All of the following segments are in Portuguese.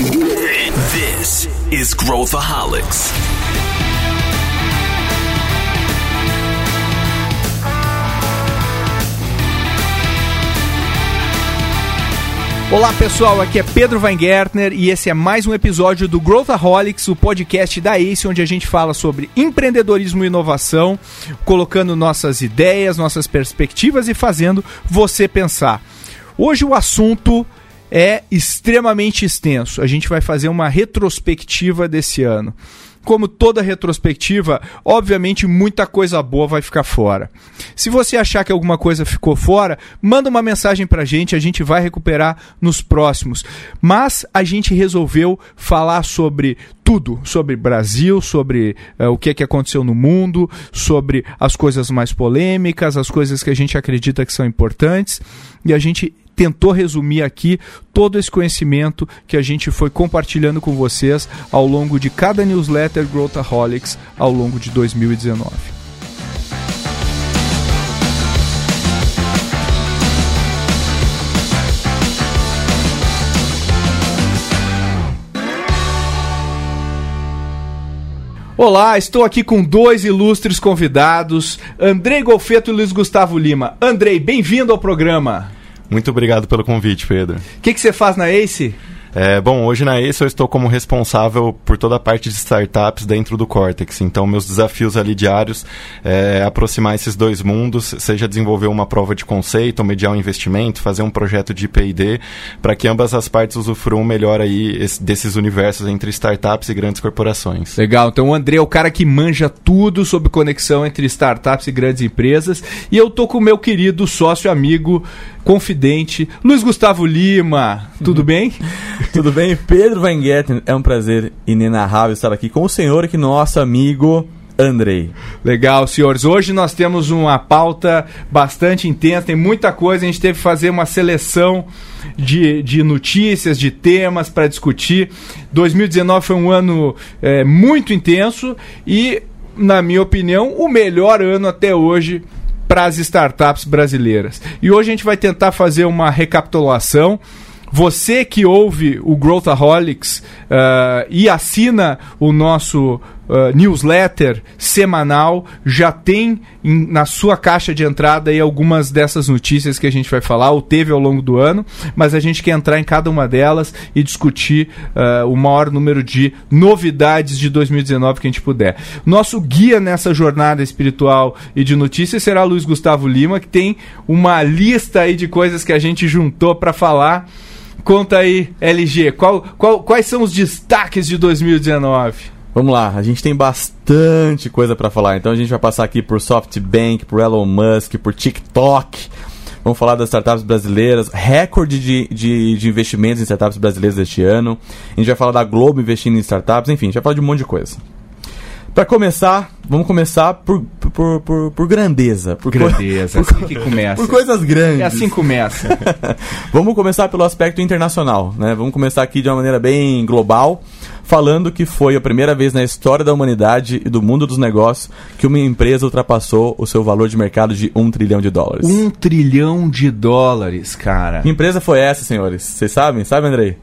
This is Growthaholics. Olá pessoal, aqui é Pedro Weingärtner e esse é mais um episódio do Growthaholics, o podcast da ACE, onde a gente fala sobre empreendedorismo e inovação, colocando nossas ideias, nossas perspectivas e fazendo você pensar. Hoje o assunto é extremamente extenso. A gente vai fazer uma retrospectiva desse ano como toda retrospectiva, obviamente muita coisa boa vai ficar fora. Se você achar que alguma coisa ficou fora, manda uma mensagem pra gente, a gente vai recuperar nos próximos. Mas a gente resolveu falar sobre tudo, sobre Brasil, sobre uh, o que é que aconteceu no mundo, sobre as coisas mais polêmicas, as coisas que a gente acredita que são importantes, e a gente tentou resumir aqui todo esse conhecimento que a gente foi compartilhando com vocês ao longo de cada newsletter Growthaholics ao longo de 2019. Olá, estou aqui com dois ilustres convidados, Andrei Golfeto e Luiz Gustavo Lima. Andrei, bem-vindo ao programa. Muito obrigado pelo convite, Pedro. O que, que você faz na ACE? É, bom, hoje na ACE eu estou como responsável por toda a parte de startups dentro do Cortex. Então, meus desafios ali diários é aproximar esses dois mundos, seja desenvolver uma prova de conceito, mediar um investimento, fazer um projeto de P&D, para que ambas as partes usufruam melhor aí esse, desses universos entre startups e grandes corporações. Legal. Então, o André é o cara que manja tudo sobre conexão entre startups e grandes empresas. E eu tô com o meu querido sócio amigo confidente, Luiz Gustavo Lima. Tudo bem? Tudo bem? Pedro Weingärten, é um prazer inenarrável estar aqui com o senhor aqui, nosso amigo Andrei. Legal, senhores. Hoje nós temos uma pauta bastante intensa, tem muita coisa. A gente teve que fazer uma seleção de, de notícias, de temas para discutir. 2019 foi um ano é, muito intenso e, na minha opinião, o melhor ano até hoje para as startups brasileiras. E hoje a gente vai tentar fazer uma recapitulação. Você que ouve o Growthaholics uh, e assina o nosso uh, newsletter semanal já tem em, na sua caixa de entrada aí algumas dessas notícias que a gente vai falar, ou teve ao longo do ano, mas a gente quer entrar em cada uma delas e discutir uh, o maior número de novidades de 2019 que a gente puder. Nosso guia nessa jornada espiritual e de notícias será Luiz Gustavo Lima, que tem uma lista aí de coisas que a gente juntou para falar. Conta aí, LG, qual, qual, quais são os destaques de 2019? Vamos lá, a gente tem bastante coisa para falar. Então a gente vai passar aqui por SoftBank, por Elon Musk, por TikTok. Vamos falar das startups brasileiras, recorde de, de, de investimentos em startups brasileiras este ano. A gente vai falar da Globo investindo em startups, enfim, a gente vai falar de um monte de coisa. Para começar, vamos começar por, por, por, por grandeza. Por grandeza, é assim que começa. Por coisas grandes. É assim que começa. vamos começar pelo aspecto internacional, né? Vamos começar aqui de uma maneira bem global, falando que foi a primeira vez na história da humanidade e do mundo dos negócios que uma empresa ultrapassou o seu valor de mercado de um trilhão de dólares. Um trilhão de dólares, cara. Que empresa foi essa, senhores? Vocês sabem? Sabe, Andrei?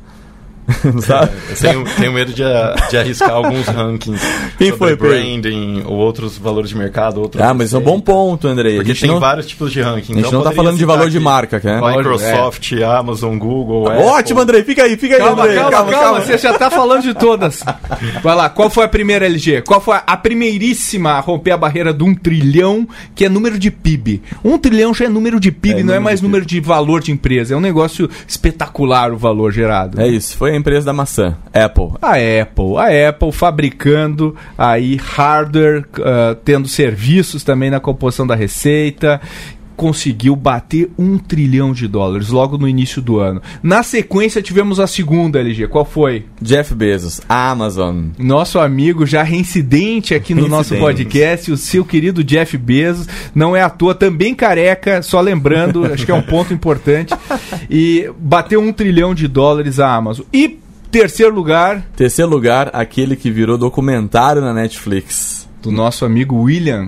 Sabe? Eu tenho, tenho medo de, de, arriscar alguns rankings. Quem foi, branding, ou outros valores de mercado. Outros ah, mas é um bom ponto, Andrei. Porque tem não... vários tipos de ranking. A gente então não está falando de valor de marca, né? Microsoft, é. Amazon, Google. Tá ótimo, Andrei. Fica aí, fica calma, aí, Andrei. Calma, calma, calma, calma. Você já está falando de todas. Vai lá, qual foi a primeira LG? Qual foi a primeiríssima a romper a barreira de um trilhão, que é número de PIB? Um trilhão já é número de PIB, é, não é mais número de valor de empresa. É um negócio espetacular o valor gerado. É isso, foi a empresa da maçã. Apple. A Apple. A Apple fabricando aí hardware, uh, tendo serviços também na composição da receita conseguiu bater um trilhão de dólares logo no início do ano. Na sequência tivemos a segunda LG. Qual foi? Jeff Bezos, Amazon. Nosso amigo já reincidente aqui no nosso podcast, o seu querido Jeff Bezos. Não é à toa, também careca, só lembrando, acho que é um ponto importante. E bateu um trilhão de dólares a Amazon. E Terceiro lugar. Terceiro lugar, aquele que virou documentário na Netflix. Do nosso amigo William.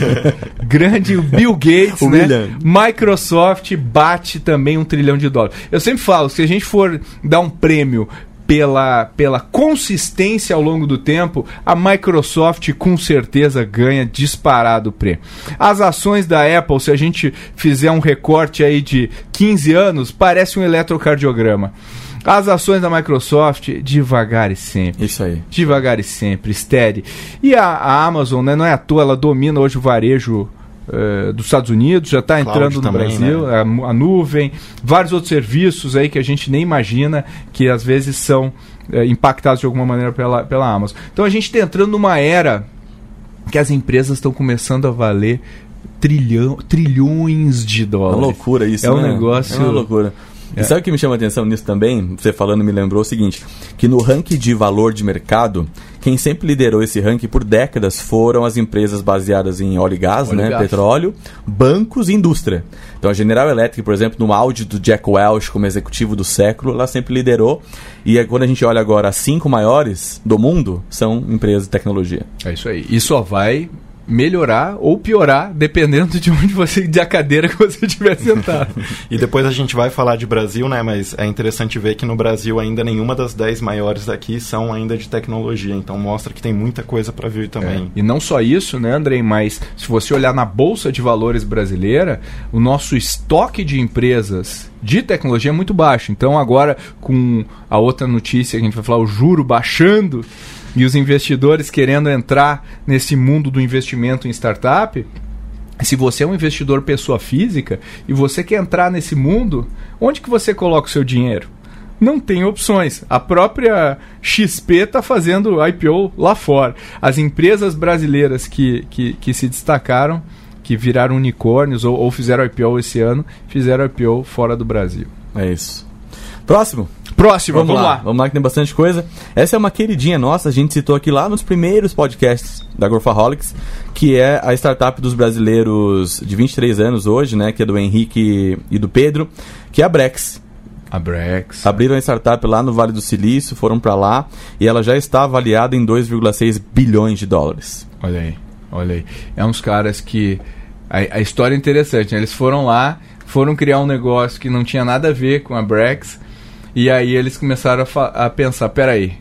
Grande Bill Gates, né? William. Microsoft bate também um trilhão de dólares. Eu sempre falo, se a gente for dar um prêmio pela, pela consistência ao longo do tempo, a Microsoft com certeza ganha disparado o prêmio. As ações da Apple, se a gente fizer um recorte aí de 15 anos, parece um eletrocardiograma. As ações da Microsoft, devagar e sempre. Isso aí. Devagar e sempre, steady. E a, a Amazon, né, não é à toa, ela domina hoje o varejo eh, dos Estados Unidos, já está entrando no também, Brasil, né? a, nu- a nuvem, vários outros serviços aí que a gente nem imagina que às vezes são eh, impactados de alguma maneira pela, pela Amazon. Então a gente está entrando numa era que as empresas estão começando a valer trilhão, trilhões de É dólares. uma loucura isso, É um né? negócio- É uma loucura. É. E sabe o que me chama a atenção nisso também? Você falando me lembrou o seguinte: que no ranking de valor de mercado, quem sempre liderou esse ranking por décadas foram as empresas baseadas em óleo e gás, Óleo né? gás. Petróleo, bancos e indústria. Então a General Electric, por exemplo, no áudio do Jack Welch como executivo do século, ela sempre liderou. E aí, quando a gente olha agora as cinco maiores do mundo, são empresas de tecnologia. É isso aí. E só vai melhorar ou piorar dependendo de onde você da cadeira que você estiver sentado. E depois a gente vai falar de Brasil, né? Mas é interessante ver que no Brasil ainda nenhuma das 10 maiores daqui são ainda de tecnologia. Então mostra que tem muita coisa para vir também. E não só isso, né, Andrei? Mas se você olhar na Bolsa de Valores brasileira, o nosso estoque de empresas de tecnologia é muito baixo. Então, agora, com a outra notícia que a gente vai falar, o juro baixando e os investidores querendo entrar nesse mundo do investimento em startup. Se você é um investidor pessoa física e você quer entrar nesse mundo, onde que você coloca o seu dinheiro? não tem opções. A própria XP está fazendo IPO lá fora. As empresas brasileiras que, que, que se destacaram, que viraram unicórnios ou, ou fizeram IPO esse ano, fizeram IPO fora do Brasil. É isso. Próximo. Próximo, vamos, lá. Vamos lá que tem bastante coisa. Essa é uma queridinha nossa, a gente citou aqui lá nos primeiros podcasts da Growthaholics, que é a startup dos brasileiros de 23 anos hoje, né, que é do Henrique e do Pedro, que é a Brex. A Brex. Abriram a startup lá no Vale do Silício, foram para lá e ela já está avaliada em 2,6 bilhões de dólares. Olha aí, olha aí. É uns caras que. A, a história é interessante, né? Eles foram lá, foram criar um negócio que não tinha nada a ver com a Brex, e aí eles começaram a, a pensar: peraí,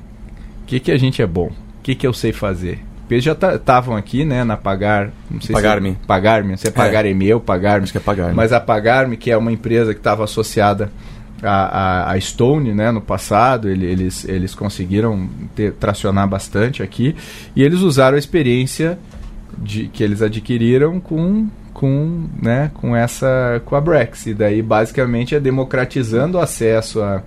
o que, que a gente é bom? O que, que eu sei fazer? Porque eles já estavam aqui, né, na Pagar. Não sei Pagar-me. Se, Pagar-me, sei se é Pagar-me ou Pagar-me. Acho que é Pagar-me. Mas a Pagar-me, que é uma empresa que estava associada a, a, a Stone, né, no passado, ele- eles, eles conseguiram ter, tracionar bastante aqui e eles usaram a experiência de, que eles adquiriram com com, né, com essa com a Brex e daí basicamente é democratizando o acesso a,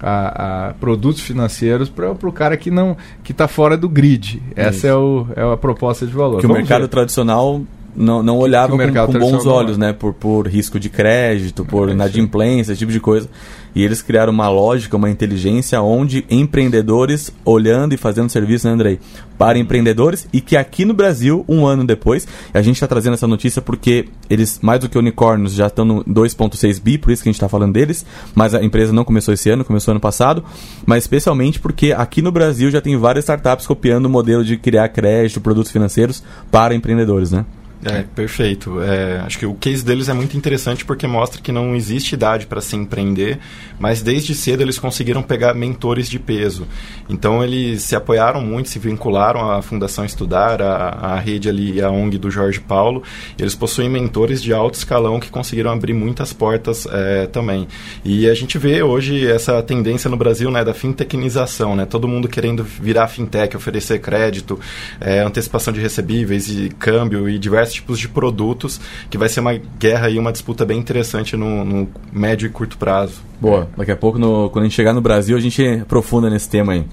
a, a produtos financeiros para o cara que não que está fora do grid. Essa é, o, é a proposta de valor. Que o Vamos mercado ver. tradicional não, não olhava que o com, com bons olhos, né? Por, por risco de crédito, por É, inadimplência, esse tipo de coisa. E eles criaram uma lógica, uma inteligência onde empreendedores olhando e fazendo serviço, né, Andrei? Para empreendedores e que aqui no Brasil, um ano depois, a gente está trazendo essa notícia porque eles, mais do que unicórnios, já estão no 2,6 bi, por isso que a gente está falando deles. Mas a empresa não começou esse ano, começou ano passado. Mas especialmente porque aqui no Brasil já tem várias startups copiando o modelo de criar crédito, produtos financeiros para empreendedores, né? É, perfeito. É, acho que o case deles é muito interessante porque mostra que não existe idade para se empreender, mas desde cedo eles conseguiram pegar mentores de peso. Então eles se apoiaram muito, se vincularam à Fundação Estudar, à, à rede ali, à ONG do Jorge Paulo. Eles possuem mentores de alto escalão que conseguiram abrir muitas portas é, também. E a gente vê hoje essa tendência no Brasil né, da fintechnização, né? Todo mundo querendo virar fintech, oferecer crédito, é, antecipação de recebíveis e câmbio e diversos tipos de produtos, que vai ser uma guerra e uma disputa bem interessante no, no médio e curto prazo. Boa. Daqui a pouco, no- quando a gente chegar no Brasil, a gente aprofunda nesse tema aí.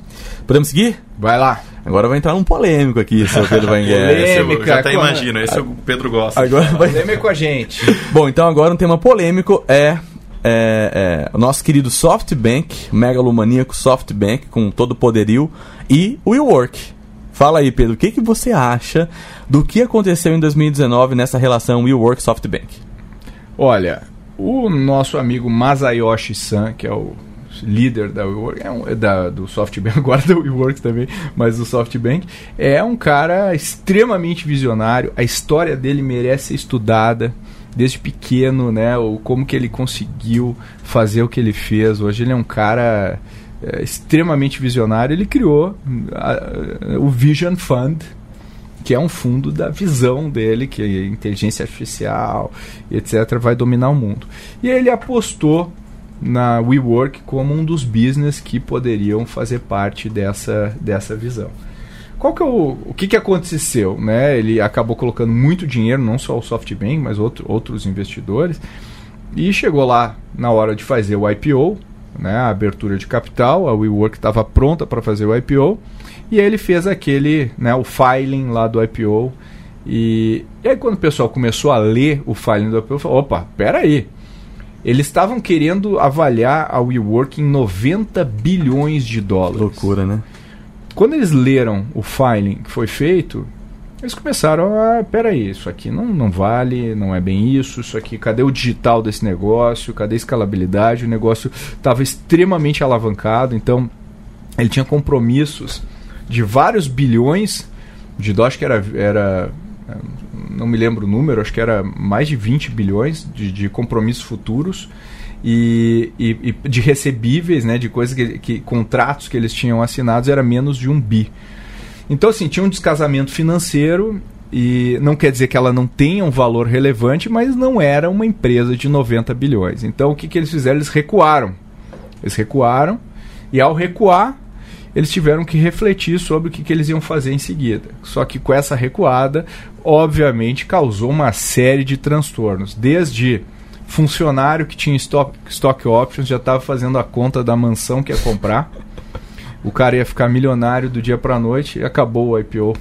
Podemos seguir? Vai lá. Agora vai entrar um polêmico aqui, seu Pedro Vanguer. Esse eu Polêmica, já até como- imagino, esse o Pedro gosta. Agora vai... Com a gente. Bom, então agora um tema polêmico é, é, é, o nosso querido SoftBank, megalomaníaco SoftBank, com todo o poderio, e o WeWork. Fala aí, Pedro, o que, que você acha do que aconteceu em 2019 nessa relação WeWork-SoftBank? Olha, o nosso amigo Masayoshi-san, que é o líder da WeWork, é um, é da, do SoftBank, agora da WeWork também, mas do SoftBank, é um cara extremamente visionário. A história dele merece ser estudada desde pequeno, né? O, como que ele conseguiu fazer o que ele fez. Hoje ele é um cara é, extremamente visionário, ele criou a, o Vision Fund, que é um fundo da visão dele, que a inteligência artificial, etc., vai dominar o mundo. E ele apostou na WeWork como um dos business que poderiam fazer parte dessa, dessa visão. Qual que é o, o que, que aconteceu? Né? Ele acabou colocando muito dinheiro, não só o SoftBank, mas outro, outros investidores, e chegou lá na hora de fazer o IPO, né, a abertura de capital, a WeWork estava pronta para fazer o IPO, e aí ele fez aquele, né, o filing lá do IPO, e, e aí quando o pessoal começou a ler o filing do IPO, falou, opa, peraí, eles estavam querendo avaliar a WeWork em 90 bilhões de dólares. Loucura, né? Quando eles leram o filing que foi feito, eles começaram a, peraí, isso aqui não, não vale, não é bem isso, isso aqui, cadê o digital desse negócio, cadê a escalabilidade? O negócio estava extremamente alavancado, então ele tinha compromissos de vários bilhões de dólares, que era, era não me lembro o número, acho que era mais de 20 bilhões de, de compromissos futuros e, e, e, de recebíveis, né, de coisas que, que contratos que eles tinham assinados era menos de um bi. Então assim tinha um descasamento financeiro e não quer dizer que ela não tenha um valor relevante, mas não era uma empresa de 90 bilhões. Então o que, que eles fizeram? Eles recuaram. Eles recuaram e ao recuar eles tiveram que refletir sobre o que, que eles iam fazer em seguida. Só que com essa recuada, obviamente causou uma série de transtornos, desde funcionário que tinha stock, stock options já estava fazendo a conta da mansão que ia comprar. O cara ia ficar milionário do dia para a noite e acabou o IPO.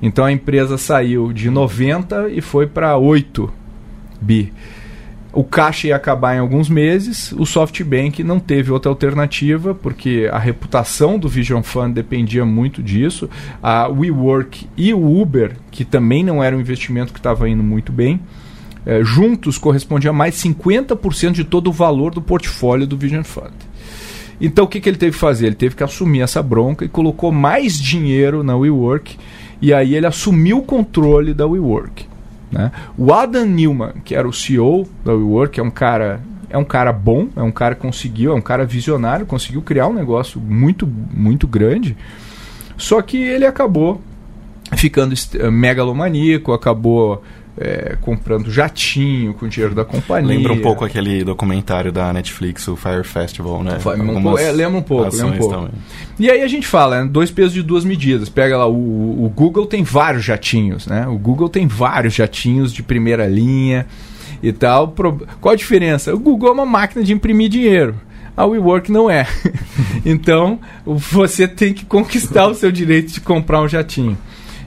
Então a empresa saiu de 90 e foi para 8 bi o caixa ia acabar em alguns meses, o SoftBank não teve outra alternativa, porque a reputação do Vision Fund dependia muito disso. A WeWork e o Uber, que também não era um investimento que estava indo muito bem, eh, juntos correspondiam a mais 50% de todo o valor do portfólio do Vision Fund. Então o que, que ele teve que fazer? Ele teve que assumir essa bronca e colocou mais dinheiro na WeWork, e aí ele assumiu o controle da WeWork. Né? O Adam Newman, que era o CEO da WeWork, é um cara é um cara bom, é um cara que conseguiu, é um cara visionário, conseguiu criar um negócio muito muito grande. Só que ele acabou ficando megalomaníaco, acabou é, comprando jatinho com o dinheiro da companhia. Lembra um pouco aquele documentário da Netflix, o Fire Festival, né? Um é, lembra um pouco, lembra um pouco. Também. E aí a gente fala, né, dois pesos de duas medidas. Pega lá, o, o Google tem vários jatinhos, né? O Google tem vários jatinhos de primeira linha e tal. Qual a diferença? O Google é uma máquina de imprimir dinheiro. A WeWork não é. então, você tem que conquistar o seu direito de comprar um jatinho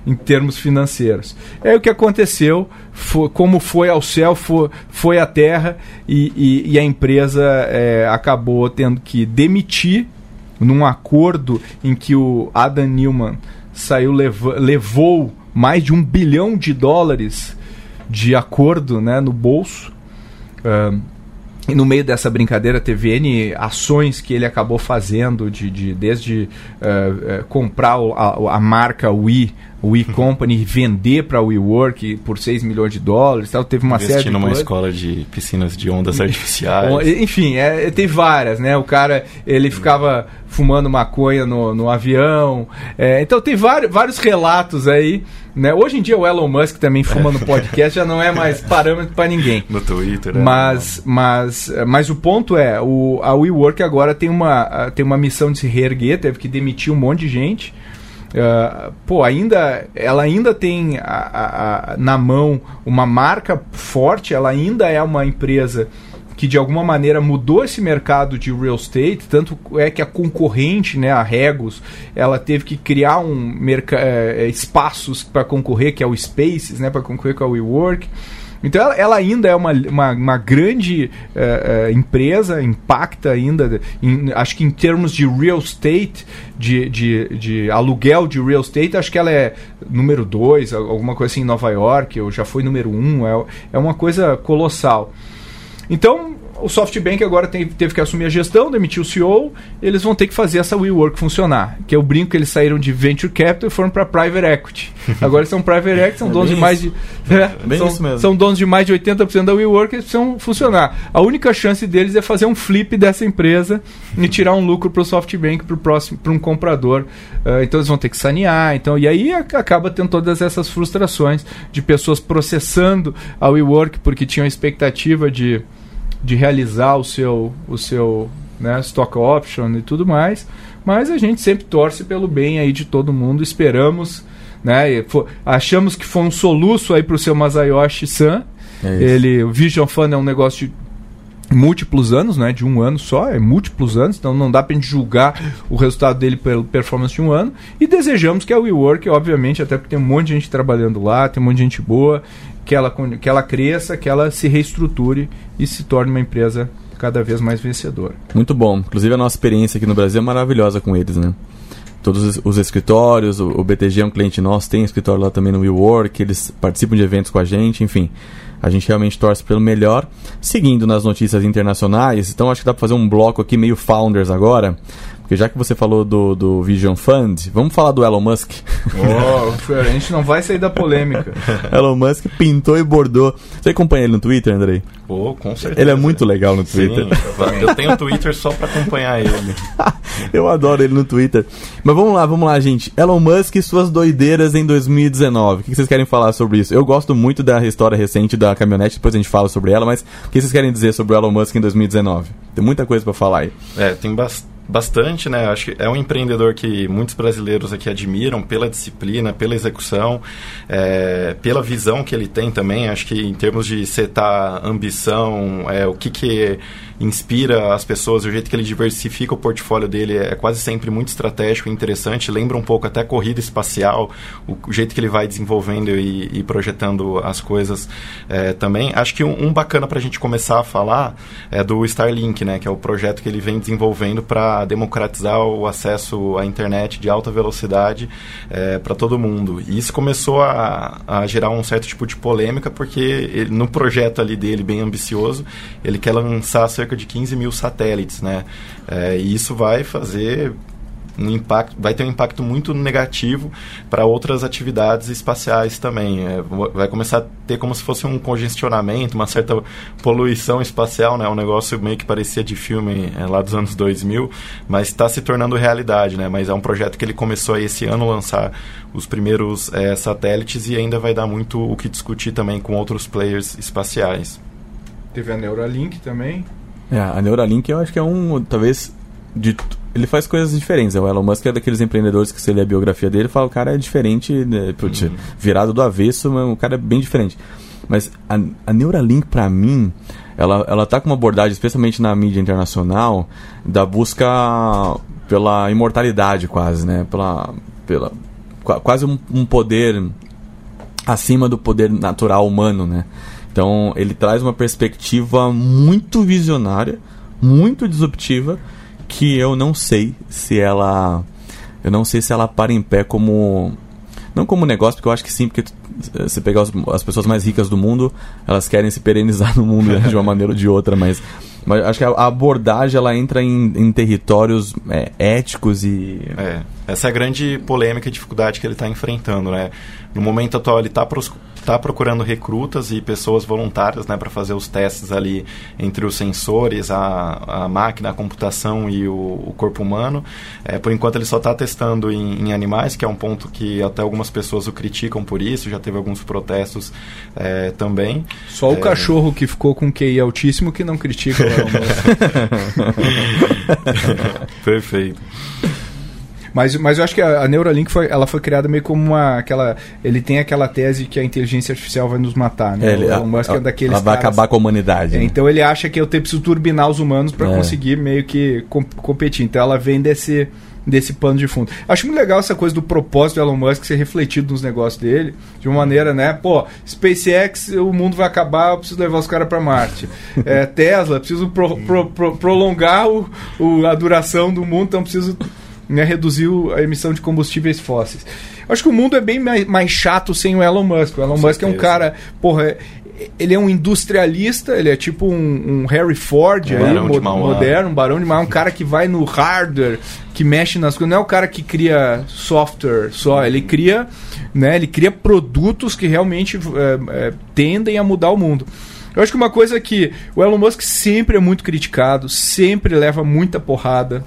em termos financeiros. É o que aconteceu, foi, como foi ao céu, foi, foi à terra e, e, e a empresa é, acabou tendo que demitir num acordo em que o Adam Newman saiu levou mais de um bilhão de dólares de acordo né, no bolso. E no meio dessa brincadeira teve N ações que ele acabou fazendo, de, de desde uh, comprar a, a, marca Wii, Wii Company, vender para a WeWork por 6 milhões de dólares. Tal. Teve uma série de numa escola de piscinas de ondas artificiais. Enfim, é, teve várias, né? O cara, ele ficava fumando maconha no, no avião. É, então tem vários, vários relatos aí né? Hoje em dia o Elon Musk também fuma no podcast, já não é mais parâmetro para ninguém. No Twitter, né? Mas, mas, mas o ponto é, o, a WeWork agora tem uma, tem uma missão de se reerguer, teve que demitir um monte de gente. Uh, pô, ainda, ela ainda tem a, a, na mão uma marca forte, ela ainda é uma empresa que de alguma maneira mudou esse mercado de real estate, tanto é que a concorrente, né, a Regos, ela teve que criar um é, espaços para concorrer, que é o Spaces, né, para concorrer com a WeWork. Então ela, ela, ainda é uma, uma, uma grande uh, empresa, impacta ainda, em, acho que em termos de real estate, de, de, de aluguel de real estate, acho que ela é número 2, alguma coisa assim em Nova York, ou já foi número 1, um, é, é uma coisa colossal. Então, o SoftBank agora tem, teve que assumir a gestão, demitiu o CEO, eles vão ter que fazer essa WeWork funcionar. Que é o brinco que eles saíram de Venture Capital e foram para Private Equity. Agora eles são Private Equity, são É donos de mais de. É, Bem são, isso mesmo. são donos de mais de 80% da WeWork e eles precisam funcionar. A única chance deles é fazer um flip dessa empresa e tirar um lucro para o SoftBank para próximo para um comprador. Ah, então eles vão ter que sanear. Então, e aí ac- acaba tendo todas essas frustrações de pessoas processando a WeWork porque tinham a expectativa de, de realizar o seu, o seu né, stock option e tudo mais. Mas a gente sempre torce pelo bem aí de todo mundo. Esperamos. Né, e fo- achamos que foi um soluço aí para o seu Masayoshi San. É. Ele, o Vision Fund é um negócio de múltiplos anos, né? De um ano só, é múltiplos anos, então não dá pra gente julgar o resultado dele pela performance de um ano. E desejamos que a WeWork, obviamente, até porque tem um monte de gente trabalhando lá, tem um monte de gente boa, que ela, que ela cresça, que ela se reestruture e se torne uma empresa cada vez mais vencedora. Muito bom. Inclusive a nossa experiência aqui no Brasil é maravilhosa com eles, né? Todos os, os escritórios, o, BTG é um cliente nosso, tem escritório lá também no WeWork, eles participam de eventos com a gente, enfim. A gente realmente torce pelo melhor. Seguindo nas notícias internacionais, então acho que dá pra fazer um bloco aqui meio founders agora. Porque já que você falou do, do Vision Fund, vamos falar do Elon Musk. a gente não vai sair da polêmica. Elon Musk pintou e bordou. Você acompanha ele no Twitter, Andrei? Pô, com certeza. Ele é muito legal no Sim, Twitter. eu tenho Twitter só pra acompanhar ele. Eu adoro ele no Twitter. Mas vamos lá, vamos lá, gente. Elon Musk e suas doideiras em 2019. O que vocês querem falar sobre isso? Eu gosto muito da história recente da caminhonete, depois a gente fala sobre ela, mas o que vocês querem dizer sobre o Elon Musk em 2019? Tem muita coisa pra falar aí. É, tem bas- bastante, né? Acho que é um empreendedor que muitos brasileiros aqui admiram pela disciplina, pela execução, é, pela visão que ele tem também. Acho que em termos de setar ambição, é, o que que inspira as pessoas, o jeito que ele diversifica o portfólio dele é quase sempre muito estratégico e interessante. Lembra um pouco até corrida espacial, o, o jeito que ele vai desenvolvendo e, e projetando as coisas é, também. Acho que um, um bacana para a gente começar a falar é do Starlink, né, que é o projeto que ele vem desenvolvendo para democratizar o acesso à internet de alta velocidade é, para todo mundo. E isso começou a, a gerar um certo tipo de polêmica, porque ele, no projeto ali dele, bem ambicioso, ele quer lançar cerca de 15 mil satélites, né? É, e isso vai fazer um impacto, vai ter um impacto muito negativo para outras atividades espaciais também. É, vai começar a ter como se fosse um congestionamento, uma certa poluição espacial, né? Um negócio meio que parecia de filme é, lá dos anos 2000, mas está se tornando realidade, né? Mas é um projeto que ele começou esse ano lançar os primeiros é, satélites e ainda vai dar muito o que discutir também com outros players espaciais. Teve a Neuralink também. É, a Neuralink eu acho que é um, talvez, de, ele faz coisas diferentes. né? O Elon Musk é daqueles empreendedores que você lê a biografia dele e fala, o cara é diferente, né, putz, virado do avesso, mas o cara é bem diferente. Mas a, a Neuralink, pra mim, ela, ela tá com uma abordagem, especialmente na mídia internacional, da busca pela imortalidade quase, né? Pela, pela, qua- quase um, um poder acima do poder natural humano, né? Então ele traz uma perspectiva muito visionária, muito disruptiva, que eu não sei se ela, eu não sei se ela para em pé como não como negócio, porque eu acho que sim, porque tu- se pegar as pessoas mais ricas do mundo, elas querem se perenizar no mundo né, de uma maneira ou de outra, mas, mas acho que a abordagem ela entra em, em territórios é, éticos e É, essa é a grande polêmica e dificuldade que ele está enfrentando, né? No momento atual, ele está tá procurando recrutas e pessoas voluntárias, né, para fazer os testes ali entre os sensores, a, a máquina, a computação e o, o corpo humano. É, por enquanto, ele só está testando em, em animais, que é um ponto que até algumas pessoas o criticam por isso. Já teve alguns protestos é, também. Só o É. cachorro que ficou com QI altíssimo que não critica Musk. Perfeito. Mas, mas eu acho que a, a Neuralink foi, ela foi criada meio como uma. Aquela, ele tem aquela tese que a inteligência artificial vai nos matar, né? É, ele- o Elon Musk a- é daqueles. ela vai caras- acabar com a humanidade. É, né? então ele acha que eu tenho preciso turbinar os humanos para É. conseguir meio que com- competir. Então ela vem desse desse pano de fundo. Acho muito legal essa coisa do propósito do Elon Musk ser refletido nos negócios dele, de uma maneira, né? Pô, SpaceX, o mundo vai acabar, eu preciso levar os caras para Marte. É, Tesla, preciso pro- pro- pro- prolongar o, o- a duração do mundo, então preciso né, reduzir a emissão de combustíveis fósseis. Acho que o mundo é bem mais, mais chato sem o Elon Musk. O Elon Musk é um certeza. cara, porra, é- ele é um industrialista, ele é tipo um, um Harry Ford Um aí, barão de mo- moderno, um barão de Mauá, um cara que vai no hardware, que mexe nas coisas, não é o cara que cria software só, ele cria, né, ele cria produtos que realmente é, é, tendem a mudar o mundo. Eu acho que uma coisa que o Elon Musk sempre é muito criticado, sempre leva muita porrada,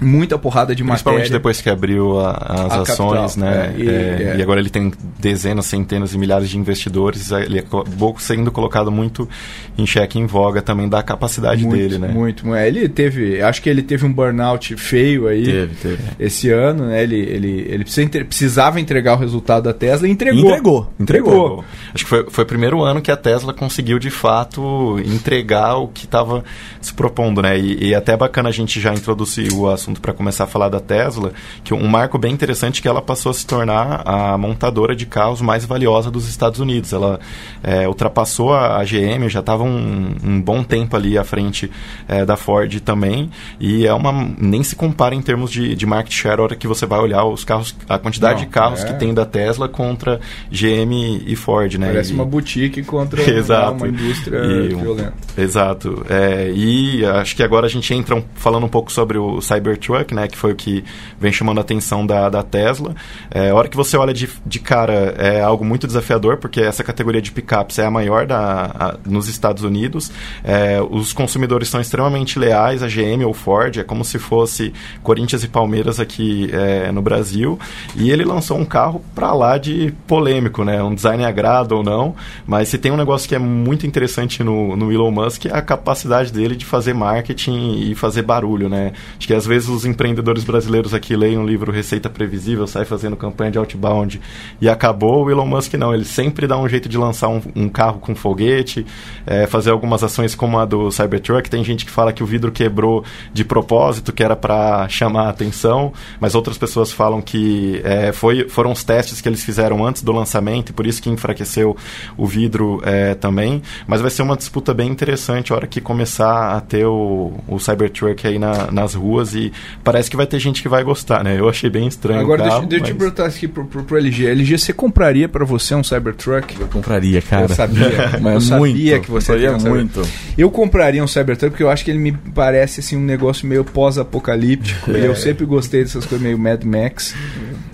muita porrada de Principalmente matéria. depois que abriu a- as A ações, capital, né? é, e- É, é. e agora ele tem dezenas, centenas e milhares de investidores. Ele acabou sendo colocado muito em xeque, em voga também da capacidade muito, dele, né? Muito, muito. Ele teve, acho que ele teve um burnout feio aí Teve, teve. esse ano, né? Ele, ele, ele precisava entregar o resultado da Tesla e entregou. Entregou, entregou. Acho que foi, foi o primeiro ano que a Tesla conseguiu de fato entregar o que estava se propondo, né? E, e até é bacana a gente já introduzir o assunto para começar a falar da Tesla, que um marco bem interessante é que ela passou a se tornar a montadora de carros mais valiosa dos Estados Unidos. Ela é, ultrapassou a, a GM, já estava um, um bom tempo ali à frente é, da Ford também. E é uma nem se compara em termos de, de market share a hora que você vai olhar os carros, a quantidade Não, de carros é. que tem da Tesla contra GM e Ford, né? Parece E- uma boutique contra Exato. uma indústria E violenta. Exato. É, e acho que agora a gente entra um- falando um pouco sobre o Cybertruck, né? Que foi o que vem chamando a atenção da, da Tesla. É, a hora que você olha de, de cara, é algo muito desafiador, porque essa categoria de pickups é a maior da, a- nos Estados Unidos. É, os consumidores são extremamente leais a GM ou Ford, é como se fosse Corinthians e Palmeiras aqui é, no Brasil. E ele lançou um carro pra lá de polêmico, né? Um design agrada ou não, mas se tem um negócio que é muito interessante no, no Elon Musk é a capacidade dele de fazer marketing e fazer barulho, né? Acho que às vezes os empreendedores brasileiros aqui leem um livro Receita Previsível, sai fazendo campanha de outbound e acabou. O Elon Musk não, ele sempre dá um jeito de lançar um, um carro com foguete, é, fazer algumas ações como a do Cybertruck. Tem gente que fala que o vidro quebrou de propósito, que era para chamar a atenção, mas outras pessoas falam que é, foi, foram os testes que eles fizeram antes do lançamento e por isso que enfraqueceu o vidro é, também. Mas vai ser uma disputa bem interessante a hora que começar a ter o, o Cybertruck aí na- nas ruas e parece que vai ter gente que vai gostar, né? Eu achei bem estranho. Agora o deixa, carro, deixa eu te mas- perguntar aqui pro, pro, pro LG. LG, você compraria pra você um Cybertruck? Eu compraria, cara. Eu sabia. Mas eu muito. sabia que você compraria queria um muito. Eu compraria um Cybertruck porque eu acho que ele me parece assim um negócio meio pós-apocalíptico. E eu sempre gostei dessas coisas meio Mad Max.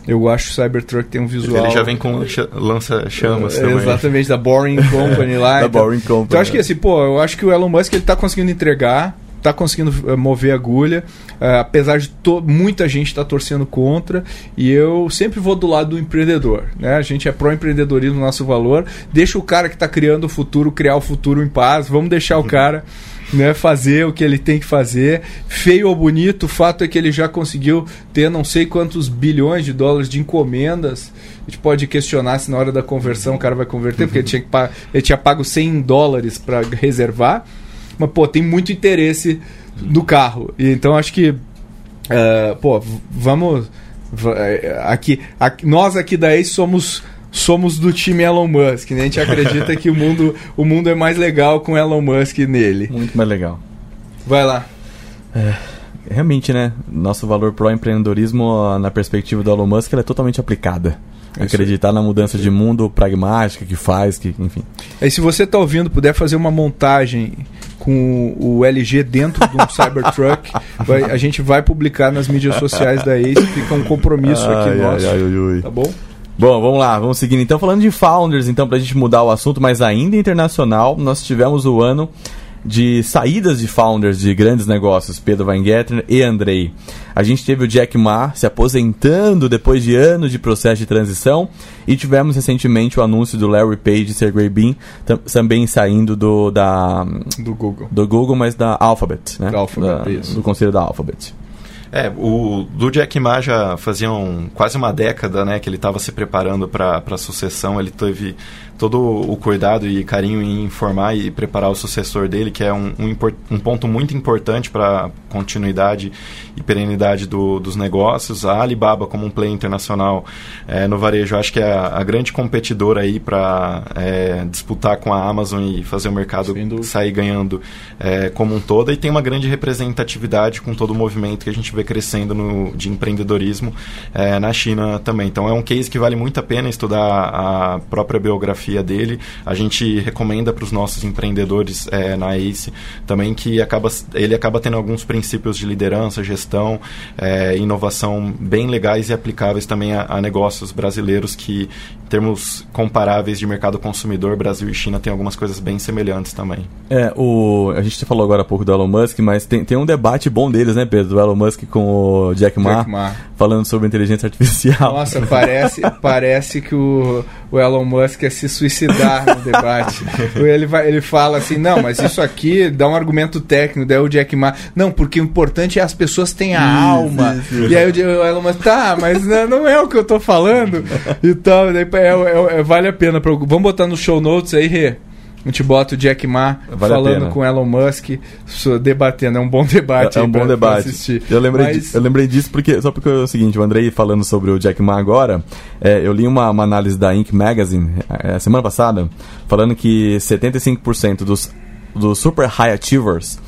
Eu acho que o Cybertruck tem um visual. Ele já vem com cha- lança-chamas É, também. Exatamente, da Boring Company lá. Da então, Boring Company, Então acho que é. assim, pô, eu acho que o Elon Musk ele tá conseguindo entregar, tá conseguindo eh, mover a agulha, eh, apesar de muita gente tá torcendo contra, e eu sempre vou do lado do empreendedor, né? A gente é pró-empreendedorismo, nosso valor, deixa o cara que tá criando o futuro criar o futuro em paz, vamos deixar o cara né, fazer o que ele tem que fazer, feio ou bonito, o fato é que ele já conseguiu ter não sei quantos bilhões de dólares de encomendas. A gente pode questionar se na hora da conversão o cara vai converter, porque ele tinha, que ele tinha pago 100 dólares para reservar. Mas, pô, tem muito interesse no carro. E, então, acho que, é, pô, vamos. é, Aqui, aqui- nós aqui da Ace somos somos do time Elon Musk, né? A gente acredita que o mundo, o mundo é mais legal com Elon Musk nele. Muito mais legal. Vai lá. Realmente, né? Nosso valor pro empreendedorismo, na perspectiva do Elon Musk, é totalmente aplicada. É Acreditar na mudança de mundo pragmática que faz, que, enfim. Aí, se você tá ouvindo, puder fazer uma montagem com o LG dentro de um Cybertruck, vai- a gente vai publicar nas mídias sociais da Ace. Fica um compromisso aqui Ai, nosso. ai, ai. Tá bom? Bom, vamos lá, vamos seguindo. Então, falando de founders, então, pra gente mudar o assunto, mas ainda internacional, nós tivemos o ano de saídas de founders de grandes negócios, Pedro Weingartner e Andrei. A gente teve o Jack Ma se aposentando depois de anos de processo de transição e tivemos recentemente o anúncio do Larry Page e Sergey Brin tam- também saindo do, da, Do Google. do Google, mas da Alphabet, né? Da Alphabet, Da- isso. Do conselho da Alphabet. É, o do Jack Ma já fazia um- quase uma década, né, que ele estava se preparando para a sucessão. Ele teve todo o cuidado e carinho em informar e preparar o sucessor dele, que é um, um, um ponto muito importante para continuidade e perenidade do- dos negócios. A Alibaba, como um player internacional é, no varejo, acho que é a, a grande competidora aí para disputar com a Amazon e fazer o mercado sair ganhando é, como um todo. E tem uma grande representatividade com todo o movimento que a gente vê crescendo no, de empreendedorismo é, na China também. Então é um case que vale muito a pena estudar a própria biografia dele. A gente recomenda para os nossos empreendedores é, na ACE também que acaba, ele acaba tendo alguns princípios de liderança, gestão, é, inovação bem legais e aplicáveis também a, a negócios brasileiros que, em termos comparáveis de mercado consumidor, Brasil e China tem algumas coisas bem semelhantes também. É, o, a gente falou agora há pouco do Elon Musk, mas tem, tem um debate bom deles, né, Pedro? Do Elon Musk com o Jack Ma, Jack Ma. falando sobre inteligência artificial. Nossa, parece, parece que o, o Elon Musk quer se suicidar no debate. ele, vai, ele fala assim, não, mas isso aqui dá um argumento técnico, daí o Jack Ma, não, porque o importante é as pessoas têm a alma. E aí o, Elon Musk, tá, mas não, é o que eu tô falando. Então, daí, é, é, é, vale a pena. Vamos botar no show notes aí, Rê. A gente bota o Jack Ma Vale falando com Elon Musk, debatendo. É um bom debate. É aí um bom debate. assistir. Eu lembrei, Mas- di- eu lembrei disso porque só porque é o seguinte, o Andrei falando sobre o Jack Ma agora, é, eu li uma, uma análise da Inc. Magazine é, semana passada, falando que 75% dos, dos super high achievers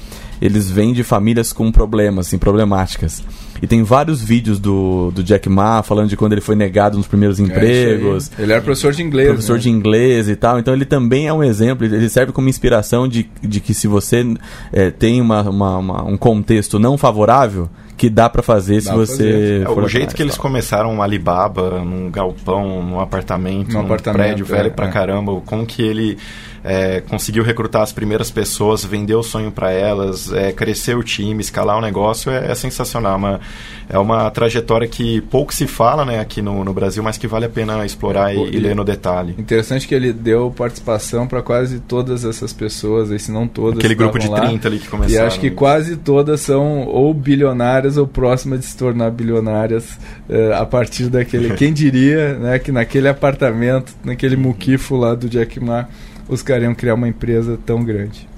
eles vêm de famílias com problemas, assim, problemáticas. E tem vários vídeos do, do Jack Ma falando de quando ele foi negado nos primeiros É empregos, Ele era professor de inglês. professor né? de inglês e tal. Então ele também é um exemplo, ele serve como inspiração de, de que se você é, tem uma, uma- uma- um contexto não favorável, que dá pra fazer se Dá pra você fazer. É, o jeito que eles começaram um Alibaba, num galpão, num apartamento, Num num apartamento, prédio velho é, pra é. caramba, como que ele é, conseguiu recrutar as primeiras pessoas, vender o sonho para elas, é, crescer o time, escalar o negócio, é, é sensacional. É uma, é uma trajetória que pouco se fala né, aqui no, no Brasil, mas que vale a pena explorar e, e ler no detalhe. Interessante que ele deu participação para quase todas essas pessoas, se não todas. Aquele que grupo de estavam lá. 30 ali que E começaram. acho que quase todas são ou bilionárias ou próximas de se tornar bilionárias eh, a partir daquele. Quem diria né, que naquele apartamento, naquele muquifo lá do Jack Ma, os caras iam criar uma empresa tão grande.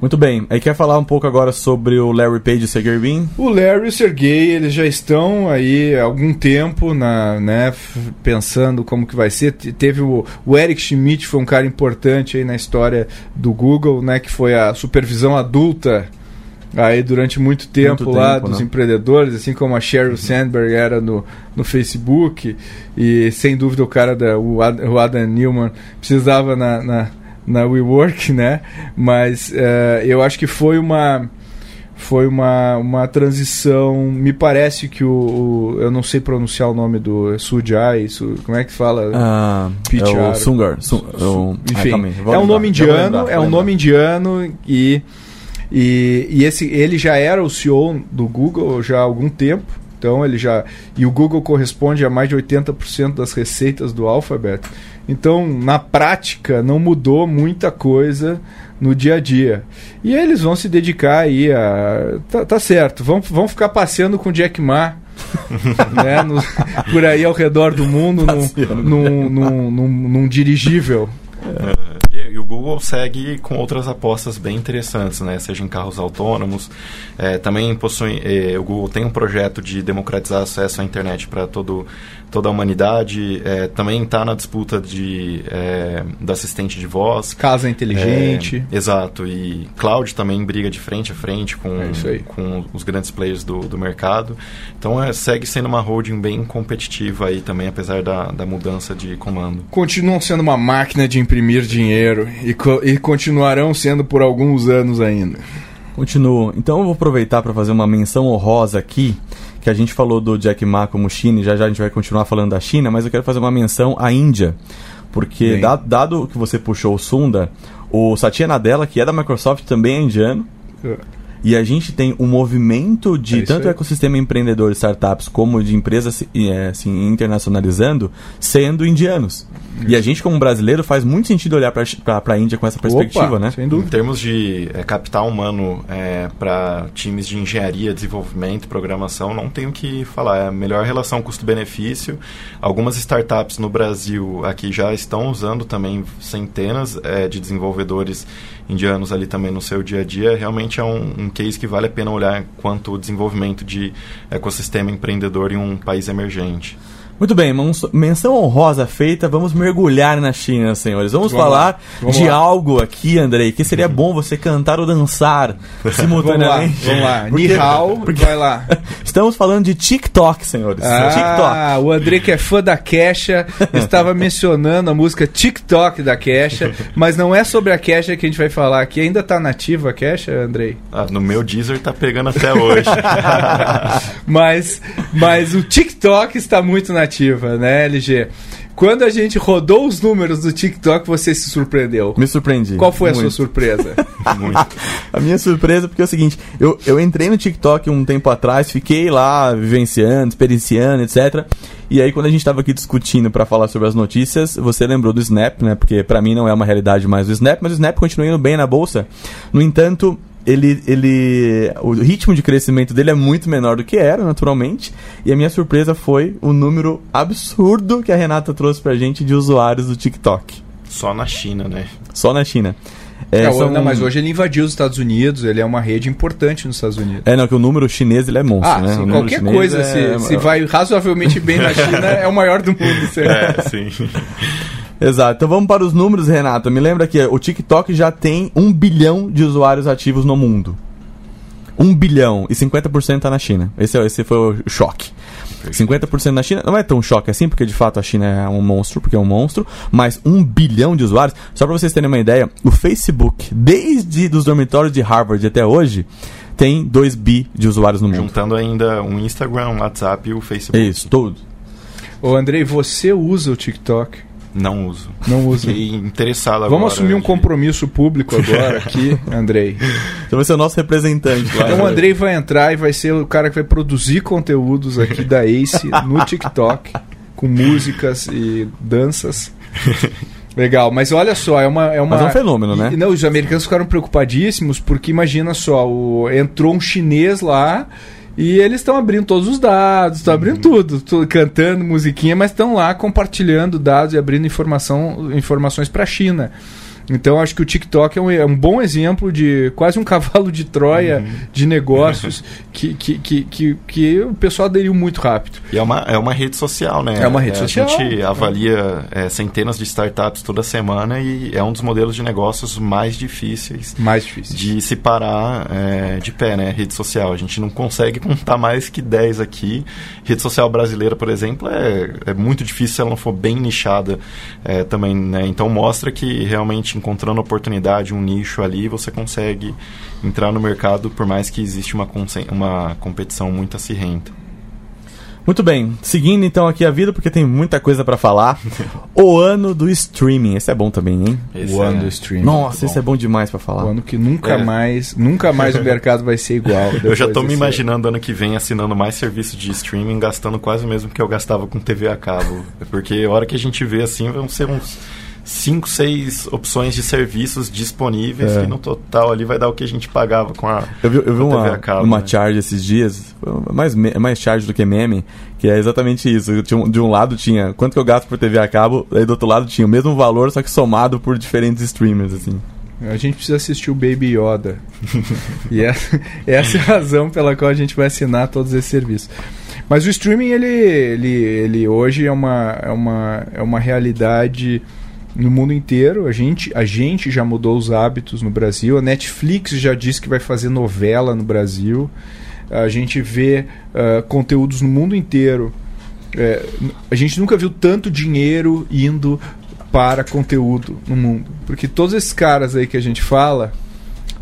Muito bem, aí quer falar um pouco agora sobre o Larry Page e o Sergey Brin? O Larry e o Sergey, eles já estão aí há algum tempo na, né, pensando como que vai ser. Te- Teve o, o Eric Schmidt, foi um cara importante aí na história do Google, né, que foi a supervisão adulta aí durante muito tempo Muito lá tempo, dos né? empreendedores, assim como a Sheryl Sandberg era no, no Facebook e sem dúvida o cara da o Ad- o Adam Newman precisava na, na, na WeWork, né? Mas eh, eu acho que foi uma foi uma, uma transição. Me parece que o, o- Eu não sei pronunciar o nome do Sujai. Su, como é que fala? Ah, é Pichar. o Sungar. É o- ah, Enfim, calma aí, vou é um lembrar, nome indiano, é um lembrar. nome indiano e, e, e esse, ele já era o CEO do Google já há algum tempo. Então ele já e o Google corresponde a mais de 80% das receitas do Alphabet. Então, na prática, não mudou muita coisa no dia a dia. E eles vão se dedicar aí a. Tá, tá certo, vão, vão ficar passeando com o Jack Ma. né, no- por aí ao redor do mundo num, num, num, num, num dirigível. Google segue com outras apostas bem interessantes, né? Seja em carros autônomos. É, também possui. é, o Google tem um projeto de democratizar acesso à internet para todo toda a humanidade. É, também está na disputa de é, do assistente de voz. Casa inteligente. É, exato. E cloud também briga de frente a frente com, É isso aí. com os grandes players do, do mercado. Então é, segue sendo uma holding bem competitiva aí também, apesar da, da mudança de comando. Continuam sendo uma máquina de imprimir dinheiro e, co- e continuarão sendo por alguns anos ainda. Continuo. Então eu vou aproveitar para fazer uma menção honrosa aqui, que a gente falou do Jack Ma como China, e já já a gente vai continuar falando da China, mas eu quero fazer uma menção à Índia. Porque, da- dado que você puxou o Sunda, o Satya Nadella, que é da Microsoft, também é indiano. E a gente tem um movimento É de isso tanto aí. ecossistema empreendedor, startups, como de empresas é, assim, internacionalizando, sendo indianos. E a gente, como brasileiro, faz muito sentido olhar para a Índia com essa perspectiva, Opa, né? Sem Em dúvida. termos de é, capital humano para times de engenharia, desenvolvimento, programação, não tenho o que falar. É a melhor relação custo-benefício. Algumas startups no Brasil aqui já estão usando também centenas é, de desenvolvedores indianos ali também no seu dia a dia. Realmente é um, um case que vale a pena olhar quanto o desenvolvimento de ecossistema empreendedor em um país emergente. Muito bem, menção honrosa feita, vamos mergulhar na China, senhores. Vamos, Vamos falar vamos de lá. algo aqui, Andrei, que seria bom você cantar ou dançar Vamos lá, simultaneamente. vamos lá. Porque- Ni hao, vai lá. Estamos falando de TikTok, senhores. TikTok. Ah, o André que é fã da Kesha estava mencionando a música TikTok da Kesha, mas não é sobre a Kesha que a gente vai falar aqui. Ainda tá nativa a Kesha, Andrei? Ah, no meu Deezer tá pegando até hoje. Mas, mas o TikTok está muito nativa, né, LG? Quando a gente rodou os números do TikTok, você se surpreendeu. Me surpreendi. Qual foi a Muito. sua surpresa? Muito. A minha surpresa porque é o seguinte, eu, eu entrei no TikTok um tempo atrás, fiquei lá vivenciando, experienciando, etc. E aí quando a gente tava aqui discutindo pra falar sobre as notícias, você lembrou do Snap, né? Porque pra mim não é uma realidade mais o Snap, mas o Snap continua indo bem na bolsa. No entanto, ele, ele o ritmo de crescimento dele é muito menor do que era, naturalmente. E a minha surpresa foi o número absurdo que a Renata trouxe pra gente de usuários do TikTok. Só na China, né? Só na China. É, É, são- não, mas hoje ele invadiu os Estados Unidos, ele é uma rede importante nos Estados Unidos. É, não, que o número chinês ele é monstro, Ah, né? sim, qualquer coisa, é- se, se vai razoavelmente bem na China, é o maior do mundo. certo? É, sim. Exato. Então vamos para os números, Renato. Me lembra que o TikTok já tem um bilhão de usuários ativos no mundo. Um bilhão. E 50% tá na China. Esse, é- esse foi o choque. 50% na China não é tão choque assim, porque de fato a China é um monstro, porque é um monstro, mas um bilhão de usuários. Só para vocês terem uma ideia, o Facebook, desde dos dormitórios de Harvard até hoje, tem 2 bi de usuários no mundo. Juntando ainda o Instagram, o WhatsApp e o Facebook. isso, tudo. Ô, Andrei, você usa o TikTok? Não uso. Não usa. Fiquei interessado agora. Vamos assumir um de- compromisso público agora aqui, Andrei. Então vai ser o nosso representante lá. Então o Andrei vai entrar e vai ser o cara que vai produzir conteúdos aqui da Ace no TikTok, com músicas e danças. Legal, mas olha só, é uma. É uma Mas é um fenômeno, né? E, não, os americanos ficaram preocupadíssimos porque imagina só, o, entrou um chinês lá e eles estão abrindo todos os dados, estão abrindo Uhum. tudo, tu- cantando musiquinha, mas estão lá compartilhando dados e abrindo informação, informações para a China. Então acho que o TikTok é um, é um bom exemplo de quase um cavalo de Troia Uhum. de negócios que, que, que, que, que o pessoal aderiu muito rápido. E é uma, é uma rede social, né? É uma rede a social. gente avalia é, centenas de startups toda semana e é um dos modelos de negócios mais difíceis Mais difícil. de se parar é, de pé, né? Rede social. A gente não consegue contar mais que 10 aqui. Rede social brasileira, por exemplo, é, é muito difícil se ela não for bem nichada é, também, né? Então mostra que realmente encontrando oportunidade, um nicho ali, você consegue entrar no mercado, por mais que existe uma, uma competição muito acirrenta. Muito bem, seguindo então aqui a vida, porque tem muita coisa pra falar. o ano do streaming, esse é bom também, hein? Esse o ano é- do streaming. Nossa, esse é bom demais pra falar. O ano que nunca É. mais, nunca mais o mercado vai ser igual. Eu já tô me imaginando ano que vem assinando mais serviço de streaming, gastando quase o mesmo que eu gastava com TV a cabo. Porque a hora que a gente vê assim, vão ser uns 5, 6 opções de serviços disponíveis É. e no total ali vai dar o que a gente pagava com a. Eu vi, eu vi uma, TV a cabo, uma né? charge esses dias, mais, mais charge do que meme, que é exatamente isso. Tinha um- de um lado tinha quanto que eu gasto por TV a cabo, aí do outro lado tinha o mesmo valor, só que somado por diferentes streamers, assim. A gente precisa assistir o Baby Yoda. e é- essa é a razão pela qual a gente vai assinar todos esses serviços. Mas o streaming, ele, ele, ele hoje é uma, é, uma, é uma realidade no mundo inteiro. A gente, a gente já mudou os hábitos no Brasil. A Netflix já disse que vai fazer novela no Brasil. A gente vê ah, conteúdos no mundo inteiro. É, a gente nunca viu tanto dinheiro indo para conteúdo no mundo. Porque todos esses caras aí que a gente fala,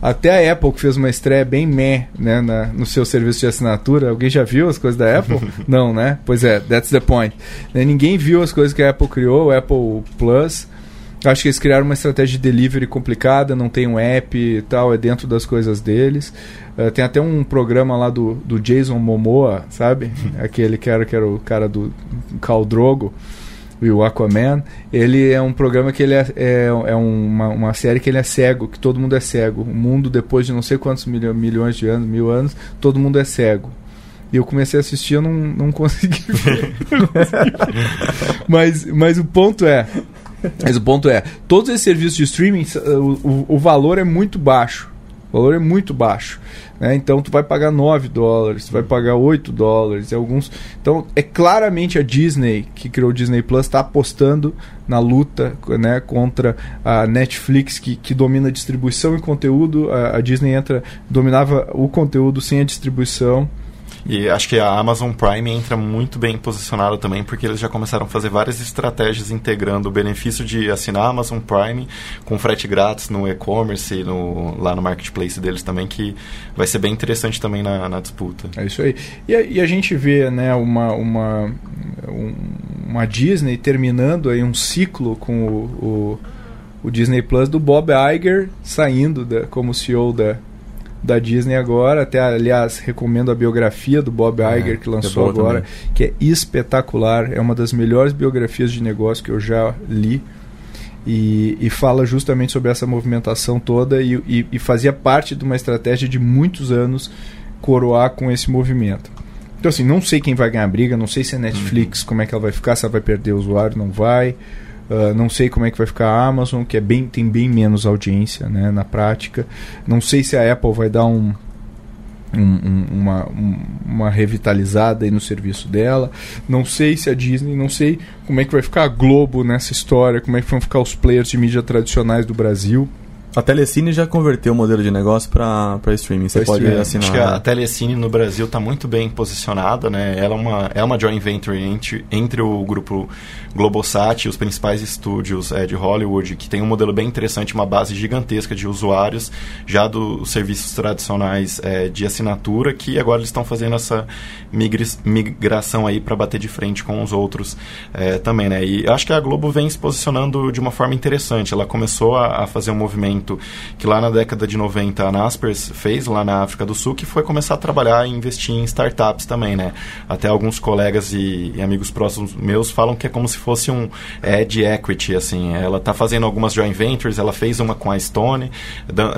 até a Apple que fez uma estreia bem meh né, na- no seu serviço de assinatura. Alguém já viu as coisas da Apple? Não, né? Pois é, that's the point. Né, Ninguém viu as coisas que a Apple criou, o Apple Plus. Acho que eles criaram uma estratégia de delivery complicada, não tem um app e tal, é dentro das coisas deles. Eh, tem até um programa lá do, do Jason Momoa, sabe? Aquele que era, que era o cara do Khal Drogo e o Aquaman. Ele é um programa que ele é, é, é uma, uma série que ele é cego, que todo mundo é cego. O mundo, depois de não sei quantos milho, milhões de anos, mil anos, todo mundo é cego. E eu comecei a assistir, eu não, não consegui ver. Não consegui ver. mas, mas o ponto é. Mas o ponto é, todos esses serviços de streaming, s- o, o, o valor é muito baixo. O valor é muito baixo. Né? Então tu vai pagar 9 dólares, tu vai pagar 8 dólares, alguns. Então é claramente a Disney, que criou o Disney Plus, está apostando na luta né, contra a Netflix, que, que domina distribuição e conteúdo. A, a Disney entra, dominava o conteúdo sem a distribuição. E acho que a Amazon Prime entra muito bem posicionada também, porque eles já começaram a fazer várias estratégias integrando o benefício de assinar a Amazon Prime com frete grátis no e-commerce, no, lá no marketplace deles também, que vai ser bem interessante também na, na disputa. É isso aí. E a, e a gente vê né, uma, uma, um, uma Disney terminando aí um ciclo com o, o, o Disney Plus do Bob Iger saindo da, como CEO da, da Disney agora. Até, aliás, recomendo a biografia do Bob é, Iger que lançou é agora, também. que é espetacular. É uma das melhores biografias de negócio que eu já li. E, e fala justamente sobre essa movimentação toda e, e, e fazia parte de uma estratégia de muitos anos coroar com esse movimento. Então, assim, não sei quem vai ganhar a briga, não sei se é Netflix, uhum. como é que ela vai ficar, se ela vai perder o usuário, não vai. Uh, não sei como é que vai ficar a Amazon, que é bem, tem bem menos audiência né, na prática. Não sei se a Apple vai dar um, um, um, uma, uma revitalizada aí no serviço dela. Não sei se a Disney, não sei como é que vai ficar a Globo nessa história, como é que vão ficar os players de mídia tradicionais do Brasil. A Telecine já converteu o modelo de negócio para streaming. Você pra pode streaming. assinar. Acho que a Telecine no Brasil está muito bem posicionada, né? Ela é uma, é uma joint venture entre, entre o grupo Globosat e os principais estúdios é, de Hollywood, que tem um modelo bem interessante, uma base gigantesca de usuários, já dos serviços tradicionais é, de assinatura, que agora eles estão fazendo essa migração aí para bater de frente com os outros é, também, né? E acho que a Globo vem se posicionando de uma forma interessante. Ela começou a, a fazer um movimento que lá na década de 90 a Naspers fez lá na África do Sul, que foi começar a trabalhar e investir em startups também, né? Até alguns colegas e, e amigos próximos meus falam que é como se fosse um Ed Equity, assim. Ela está fazendo algumas joint ventures, ela fez uma com a Stone,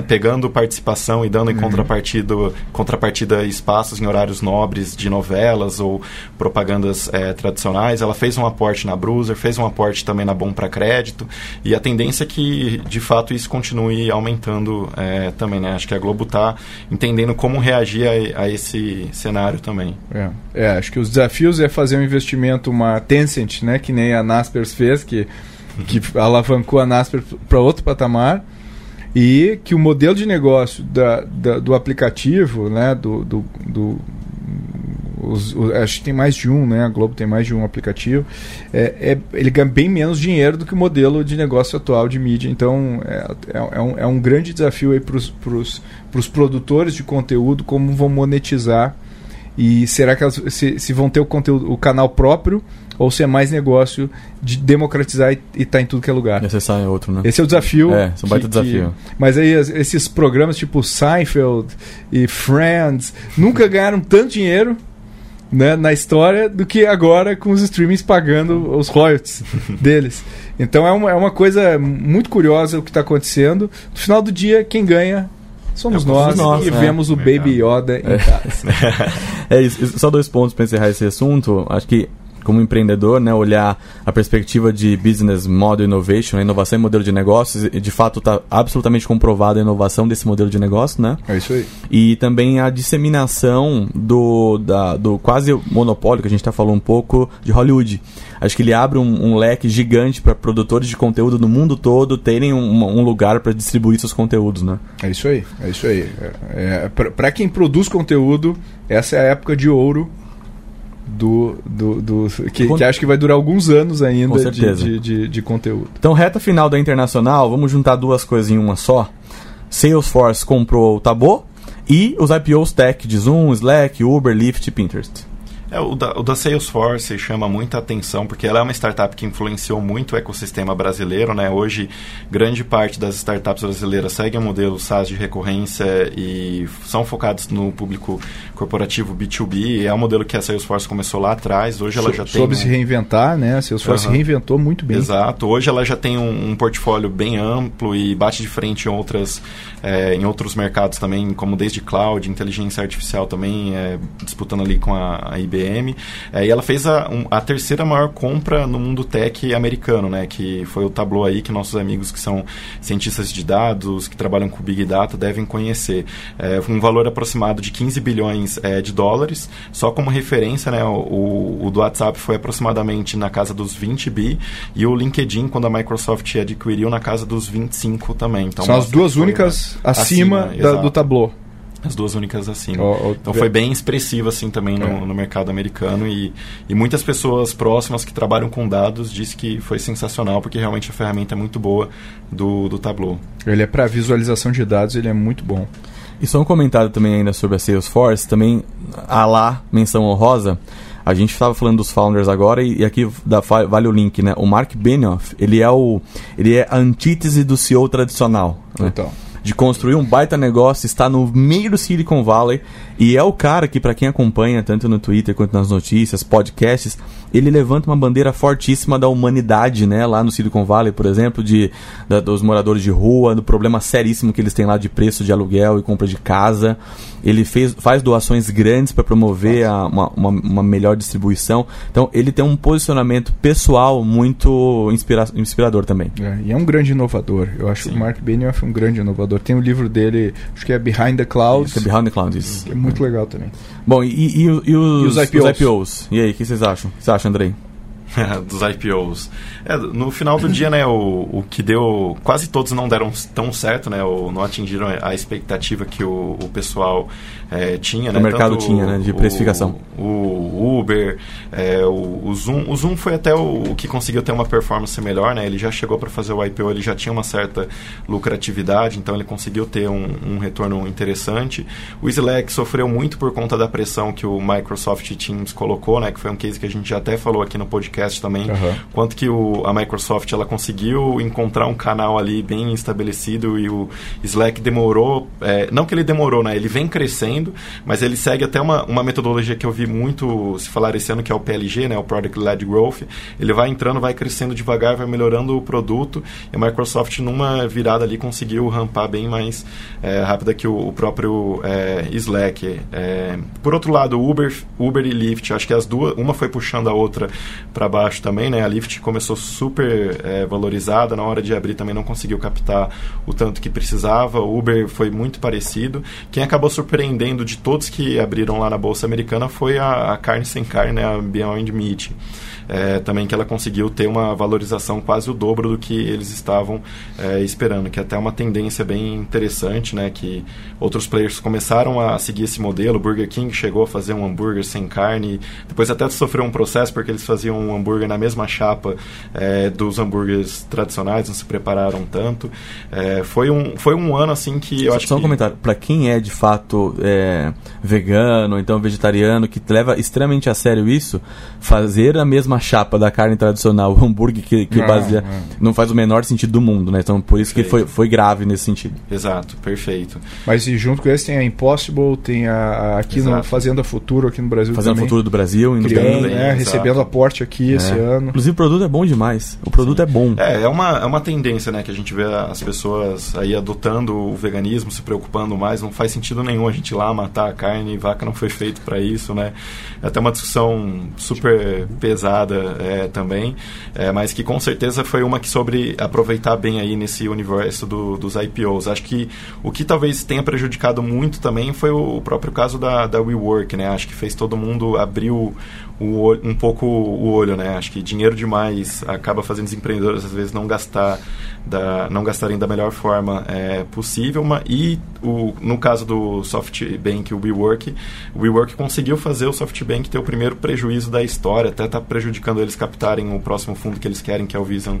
pegando participação e dando em uhum. contrapartida, contrapartida espaços em horários nobres de novelas ou propagandas é, tradicionais. Ela fez um aporte na Bruiser, fez um aporte também na Bom para Crédito, e a tendência é que, de fato, isso continue continue aumentando é, também, né? Acho que a Globo está entendendo como reagir a, a, esse cenário também. É. é, acho que os desafios é fazer um investimento, uma Tencent, né? Que nem a Naspers fez, que, que alavancou a Naspers para outro patamar e que o modelo de negócio da, da, do aplicativo, né, do, do, do os, os, acho que tem mais de um, né? A Globo tem mais de um aplicativo. É, é, ele ganha bem menos dinheiro do que o modelo de negócio atual de mídia. Então é, é, é um, é um grande desafio para os produtores de conteúdo como vão monetizar e será que elas, se, se, vão ter o conteúdo, o canal próprio ou se é mais negócio de democratizar e estar tá em tudo que é lugar. Necessário é outro, né? Esse é o desafio. É, é um baita desafio. Que, mas aí esses programas tipo Seinfeld e Friends nunca ganharam tanto dinheiro né, na história do que agora com os streamings pagando os royalties deles. Então é uma, é uma coisa muito curiosa o que está acontecendo. No final do dia, quem ganha somos é, nós, nós, e né? vemos o Baby Yoda em é. casa. é isso. Só dois pontos para encerrar esse assunto. Acho que como empreendedor, né, olhar a perspectiva de business model innovation, a inovação em modelo de negócios, e de fato está absolutamente comprovada a inovação desse modelo de negócio, né? É isso aí. E também a disseminação do, da, do quase monopólio, que a gente está falando um pouco, de Hollywood. Acho que ele abre um, um leque gigante para produtores de conteúdo no mundo todo terem um, um lugar para distribuir seus conteúdos, né? É isso aí, é isso aí. É, é para quem produz conteúdo, essa é a época de ouro do, do, do que, que, acho que vai durar alguns anos ainda de, de, de, de, conteúdo. Então, reta final da internacional, vamos juntar duas coisas em uma só. Salesforce comprou o Tabô e os IPOs tech de Zoom, Slack, Uber, Lyft e Pinterest. É, o, da, o da Salesforce chama muita atenção porque ela é uma startup que influenciou muito o ecossistema brasileiro. Né? Hoje, grande parte das startups brasileiras seguem o modelo SaaS de recorrência e são focados no público corporativo B2B. É um modelo que a Salesforce começou lá atrás. Hoje ela so, já tem. Soube um... se reinventar, né? A Salesforce uhum. se reinventou muito bem. Exato. Hoje ela já tem um, um portfólio bem amplo e bate de frente em, outras, é, em outros mercados também, como desde cloud, inteligência artificial também, é, disputando ali com a, a IBM IBM. É, e ela fez a, um, a terceira maior compra no mundo tech americano, né? Que foi o Tableau aí, que nossos amigos que são cientistas de dados, que trabalham com Big Data, devem conhecer. É, um valor aproximado de 15 bilhões é, de dólares. Só como referência, né? O, o, do WhatsApp foi aproximadamente na casa dos 20 bi e o LinkedIn, quando a Microsoft adquiriu, na casa dos 25 também. Então, São as duas únicas acima, acima da, do Tableau. As duas únicas assim. Oh, oh, então foi bem expressivo assim também no, é. no, mercado americano e, e muitas pessoas próximas que trabalham com dados disse que foi sensacional porque realmente a ferramenta é muito boa do, do Tableau. Ele é para visualização de dados, ele é muito bom. E só um comentário também ainda sobre a Salesforce, também a lá menção honrosa. A gente estava falando dos founders agora e, e aqui dá, vale o link, né? O Mark Benioff, ele é o ele é a antítese do CEO tradicional. Né? Então de construir um baita negócio, está no meio do Silicon Valley e é o cara que, para quem acompanha tanto no Twitter quanto nas notícias, podcasts, ele levanta uma bandeira fortíssima da humanidade, né? Lá no Silicon Valley, por exemplo, de, da, dos moradores de rua, do problema seríssimo que eles têm lá de preço de aluguel e compra de casa. Ele fez, faz doações grandes para promover a, uma, uma, uma, melhor distribuição. Então, ele tem um posicionamento pessoal muito inspira, inspirador também. É, e é um grande inovador. Eu acho Sim. que o Mark Benioff é um grande inovador. Tem o um livro dele, acho que é Behind the Clouds. Isso, é Behind the Clouds. Que é muito legal também. Bom, e, e, e, os, e os, IPOs? os, IPOs? E aí, o que vocês acham? O que você acha, Andrei? dos IPOs. É, no final do dia, né, o, o que deu. Quase todos não deram tão certo, né? Ou não atingiram a expectativa que o, o pessoal é, tinha, né? O mercado Tanto tinha, né? De precificação. O, o Uber, é, o, o, Zoom. O Zoom foi até o, o, que conseguiu ter uma performance melhor, né? Ele já chegou para fazer o IPO, ele já tinha uma certa lucratividade, então ele conseguiu ter um, um retorno interessante. O Slack sofreu muito por conta da pressão que o Microsoft Teams colocou, né? Que foi um case que a gente já até falou aqui no podcast também. Uhum. Quanto que o a Microsoft ela conseguiu encontrar um canal ali bem estabelecido e o Slack demorou, é, não que ele demorou, né? Ele vem crescendo, mas ele segue até uma, uma metodologia que eu vi muito se falar esse ano que é o PLG, né? O Product Led Growth. Ele vai entrando, vai crescendo devagar, vai melhorando o produto. E a Microsoft numa virada ali conseguiu rampar bem mais é, rápida que o, o próprio é, Slack. É, por outro lado, Uber, Uber e Lyft, acho que as duas, uma foi puxando a outra para baixo também, né? A Lyft começou super é, valorizada. Na hora de abrir também não conseguiu captar o tanto que precisava. O Uber foi muito parecido. Quem acabou surpreendendo de todos que abriram lá na Bolsa Americana foi a, a carne sem carne, né, a Beyond Meat é, também que ela conseguiu ter uma valorização quase o dobro do que eles estavam é, esperando, que é até uma tendência bem interessante, né, que outros players começaram a seguir esse modelo, o Burger King chegou a fazer um hambúrguer sem carne, depois até sofreu um processo porque eles faziam um hambúrguer na mesma chapa é, dos hambúrgueres tradicionais, não se prepararam tanto. É, foi, um, foi um ano assim que eu só, acho só um que... comentário, para quem é de fato é, vegano, então vegetariano, que leva extremamente a sério isso, fazer a mesma chapa da carne tradicional, o hambúrguer que, que ah, baseia, ah. não faz o menor sentido do mundo, né? Então por isso perfeito. que foi, foi grave nesse sentido. Exato, perfeito. Mas e junto com esse tem a Impossible, tem a, a aqui Exato. no Fazenda Futuro aqui no Brasil Fazenda também. Futuro do Brasil, indo Criando, bem, né? recebendo aporte aqui é. esse ano. Inclusive o produto é bom demais. O produto Sim. é bom. É, é uma, é uma tendência, né, que a gente vê as pessoas aí adotando o veganismo, se preocupando mais, não faz sentido nenhum a gente ir lá matar a carne, vaca não foi feito para isso, né? É até uma discussão super pesada é, também, é, mas que com certeza foi uma que sobre aproveitar bem aí nesse universo do, dos IPOs. Acho que o que talvez tenha prejudicado muito também foi o próprio caso da, da WeWork, né? Acho que fez todo mundo abrir o, o olho, um pouco o olho, né? Acho que dinheiro demais acaba fazendo os empreendedores às vezes não gastar da, não gastarem da melhor forma é, possível. Uma, e o, no caso do SoftBank, o WeWork, o WeWork conseguiu fazer o SoftBank ter o primeiro prejuízo da história, até está prejudicando eles captarem o próximo fundo que eles querem, que é o Vision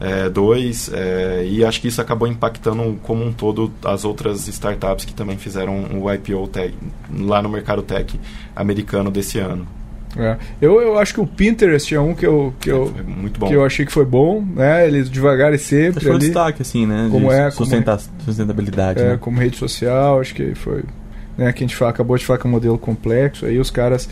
é, 2. É, e acho que isso acabou impactando como um todo as outras startups que também fizeram o IPO tech, lá no mercado tech americano desse ano. É. Eu, eu acho que o Pinterest é um que eu, que, eu, que eu achei que foi bom, né? Ele devagar e sempre. Foi ali, destaque, assim, né? Como é, sustenta como, sustentabilidade. É, né? como rede social, acho que foi. Né, que a gente fala, acabou de falar que é um modelo complexo, aí os caras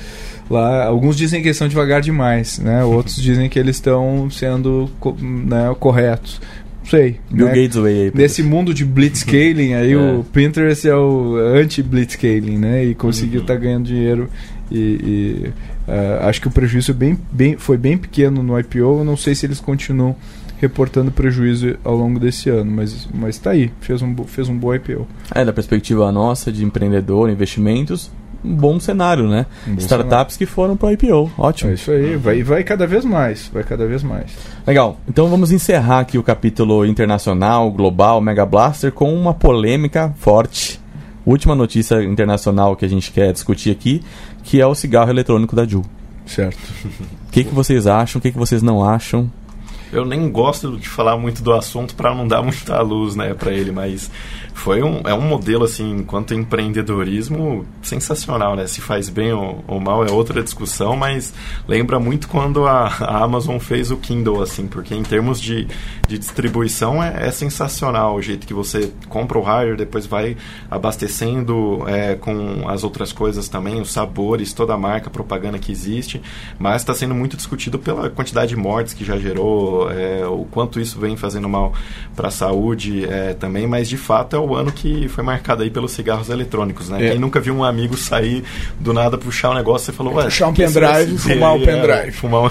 lá, alguns dizem que eles estão devagar demais, né? Outros dizem que eles estão sendo né, corretos sei. Bill né? Gates way aí. Nesse mundo de blitzscaling, aí é. o Pinterest é o anti-blitzscaling, né? E conseguiu estar uhum. tá ganhando dinheiro e, e uh, acho que o prejuízo bem, bem, foi bem pequeno no IPO. Eu não sei se eles continuam reportando prejuízo ao longo desse ano, mas mas está aí, fez um fez um bom IPO. É da perspectiva nossa de empreendedor, investimentos, um bom cenário, né? Um bom Startups cenário. que foram para o IPO, ótimo. É isso aí, vai vai cada vez mais, vai cada vez mais. Legal. Então vamos encerrar aqui o capítulo internacional, global, Mega Blaster com uma polêmica forte. Última notícia internacional que a gente quer discutir aqui, que é o cigarro eletrônico da Ju. Certo. O que, que vocês acham? O que, que vocês não acham? Eu nem gosto de falar muito do assunto para não dar muita luz, né, para ele, mas foi um, é um modelo, assim, enquanto empreendedorismo, sensacional, né? Se faz bem ou, ou mal é outra discussão, mas lembra muito quando a, a, Amazon fez o Kindle, assim, porque em termos de, de distribuição é, é sensacional o jeito que você compra o hardware, depois vai abastecendo é, com as outras coisas também, os sabores, toda a marca, propaganda que existe, mas está sendo muito discutido pela quantidade de mortes que já gerou, é, o quanto isso vem fazendo mal para a saúde é, também, mas de fato é o ano que foi marcado aí pelos cigarros eletrônicos, né? É. Quem nunca viu um amigo sair do nada, puxar um negócio, você falou, ué... Puxar um pendrive e fumar um pendrive. É, fumar um,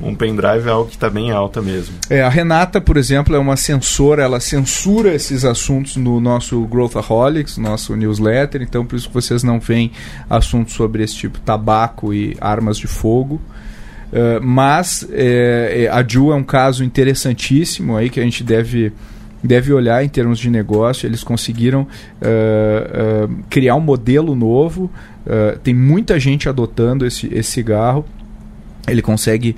um pendrive é algo que está bem alta mesmo. É, a Renata, por exemplo, é uma censora, ela censura esses assuntos no nosso Growthaholics, nosso newsletter, então por isso que vocês não veem assuntos sobre esse tipo, tabaco e armas de fogo. Uh, mas é, a Ju é um caso interessantíssimo aí que a gente deve deve olhar em termos de negócio. Eles conseguiram criar um modelo novo. Tem muita gente adotando esse, esse cigarro. Ele consegue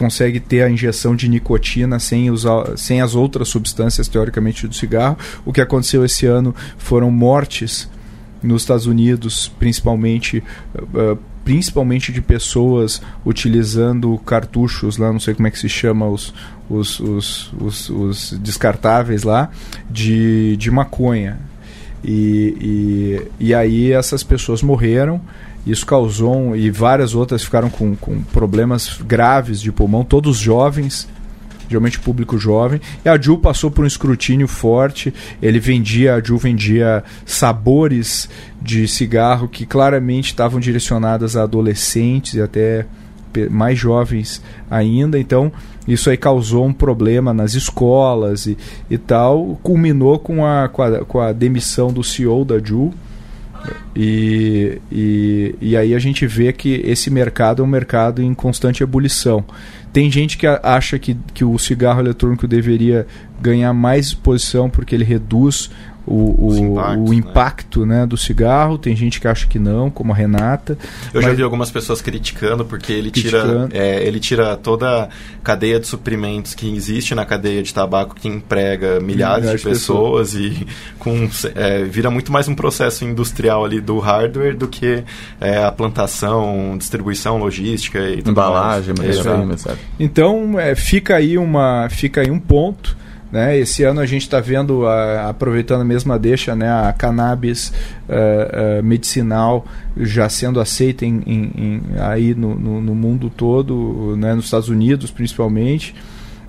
consegue ter a injeção de nicotina sem, usar, sem as outras substâncias teoricamente do cigarro. O que aconteceu esse ano foram mortes nos Estados Unidos, principalmente uh, principalmente de pessoas utilizando cartuchos lá, não sei como é que se chama os, os, os, os, os descartáveis lá, de, de maconha. E, e, e aí essas pessoas morreram, isso causou, e várias outras ficaram com, com problemas graves de pulmão, todos jovens, geralmente público jovem. E a Ju passou por um escrutínio forte. Ele vendia, a Ju vendia sabores de cigarro que claramente estavam direcionadas a adolescentes e até mais jovens ainda. Então, isso aí causou um problema nas escolas e, e tal. Culminou com a, com a, com a demissão do CEO da Ju. E, e, e aí a gente vê que esse mercado é um mercado em constante ebulição. Tem gente que acha que, que o cigarro eletrônico deveria ganhar mais exposição porque ele reduz o, o, impactos, o impacto né? né? do cigarro. Tem gente que acha que não, como a Renata. Eu já vi algumas pessoas criticando porque ele tira, é, ele tira toda a cadeia de suprimentos que existe na cadeia de tabaco que emprega milhares, milhares de pessoas, pessoas, e com, é, vira muito mais um processo industrial ali do hardware do que é, a plantação, distribuição, logística e embalagem, mas Então é, fica aí uma fica aí um ponto né? Esse ano a gente está vendo, a, aproveitando a mesma deixa, né, a cannabis uh, uh, medicinal já sendo aceita em, em, em aí no, no, no, mundo todo, né, nos Estados Unidos principalmente,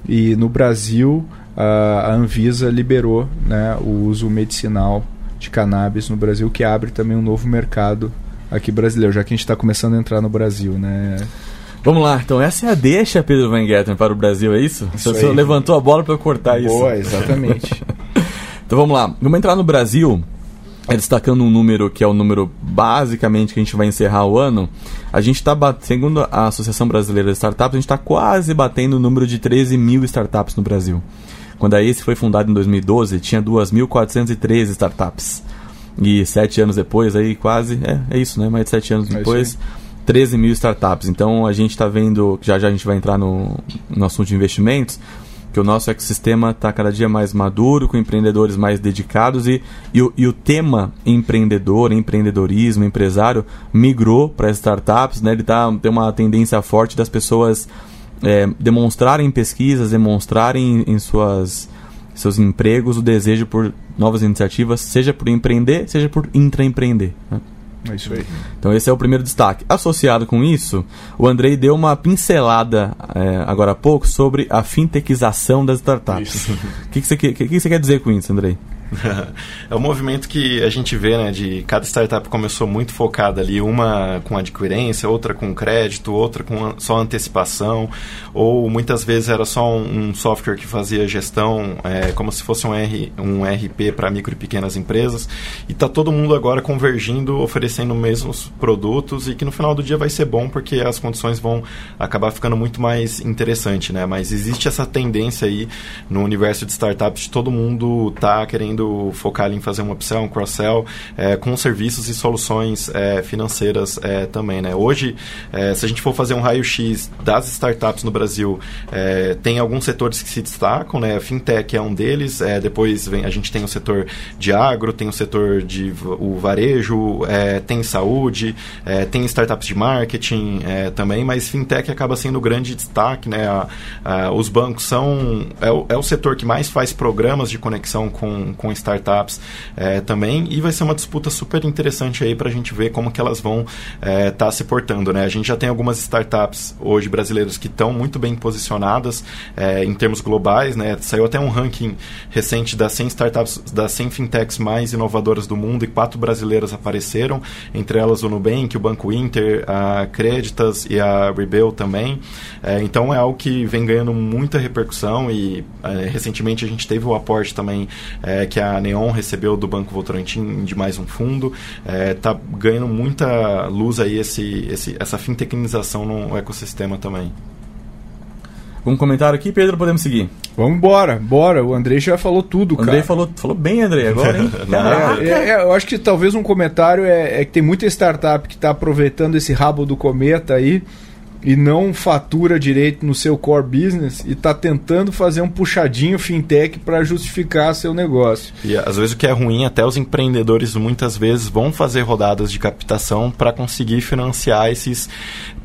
e no Brasil a Anvisa liberou né, o uso medicinal de cannabis no Brasil, que abre também um novo mercado aqui brasileiro, já que a gente está começando a entrar no Brasil. Né? Vamos lá, então essa é a deixa, Pedro Van Getten, para o Brasil, é isso? isso Você levantou a bola para cortar isso. Boa, exatamente. então vamos lá, vamos entrar no Brasil, é destacando um número que é o número basicamente que a gente vai encerrar o ano. A gente está, segundo a Associação Brasileira de Startups, a gente está quase batendo o número de 13 mil startups no Brasil. Quando a ACE foi fundada em 2012, tinha 2.413 startups. E sete anos depois, aí quase, é, é isso, né? Mais de sete anos é depois, 13 mil startups. Então a gente está vendo, já já a gente vai entrar no, no assunto de investimentos, que o nosso ecossistema está cada dia mais maduro, com empreendedores mais dedicados e, e, o, e o tema empreendedor, empreendedorismo, empresário migrou para startups, né? Ele tá, tem uma tendência forte das pessoas é, demonstrarem em pesquisas, demonstrarem em suas seus empregos o desejo por novas iniciativas, seja por empreender, seja por intraempreender. Né? É isso aí. Então esse é o primeiro destaque. Associado com isso, o Andrei deu uma pincelada é, agora há pouco sobre a fintechização das startups. O que, que, você, que, que você quer dizer com isso, Andrei? é um movimento que a gente vê, né, de cada startup começou muito focada ali, uma com adquirência, outra com crédito, outra com só antecipação, ou muitas vezes era só um, um software que fazia gestão, é, como se fosse um, R, um RP para micro e pequenas empresas, e está todo mundo agora convergindo, oferecendo os mesmos produtos, e que no final do dia vai ser bom, porque as condições vão acabar ficando muito mais interessante, né, mas existe essa tendência aí no universo de startups de todo mundo tá querendo focar em fazer uma upsell, um cross-sell, é, com serviços e soluções é, financeiras é, também, né? Hoje, é, se a gente for fazer um raio-x das startups no Brasil, é, tem alguns setores que se destacam, né? Fintech é um deles, é, depois vem, a gente tem o setor de agro, tem o setor de o varejo, tem saúde, tem startups de marketing também, mas fintech acaba sendo o grande destaque, né? A, a, os bancos são é o, é o setor que mais faz programas de conexão com, com startups é, também e vai ser uma disputa super interessante aí para a gente ver como que elas vão estar é, tá se portando, né? A gente já tem algumas startups hoje brasileiras que estão muito bem posicionadas é, em termos globais, né? Saiu até um ranking recente das 100 startups, das 100 fintechs mais inovadoras do mundo e quatro brasileiras apareceram, entre elas o Nubank, o Banco Inter, a Creditas e a Rebel também. É, então é algo que vem ganhando muita repercussão e é, recentemente a gente teve o aporte também é, que a Neon recebeu do Banco Votorantim de mais um fundo. Está é, ganhando muita luz aí esse, esse, essa fintechnização no ecossistema também. Um comentário aqui, Pedro, podemos seguir. Vamos embora, bora. O Andrei já falou tudo, o Andrei falou, falou bem, Andrei, agora, hein? é, é, é, eu acho que talvez um comentário é, é que tem muita startup que está aproveitando esse rabo do cometa aí e não fatura direito no seu core business e está tentando fazer um puxadinho fintech para justificar seu negócio. E às vezes o que é ruim, até os empreendedores muitas vezes vão fazer rodadas de captação para conseguir financiar esses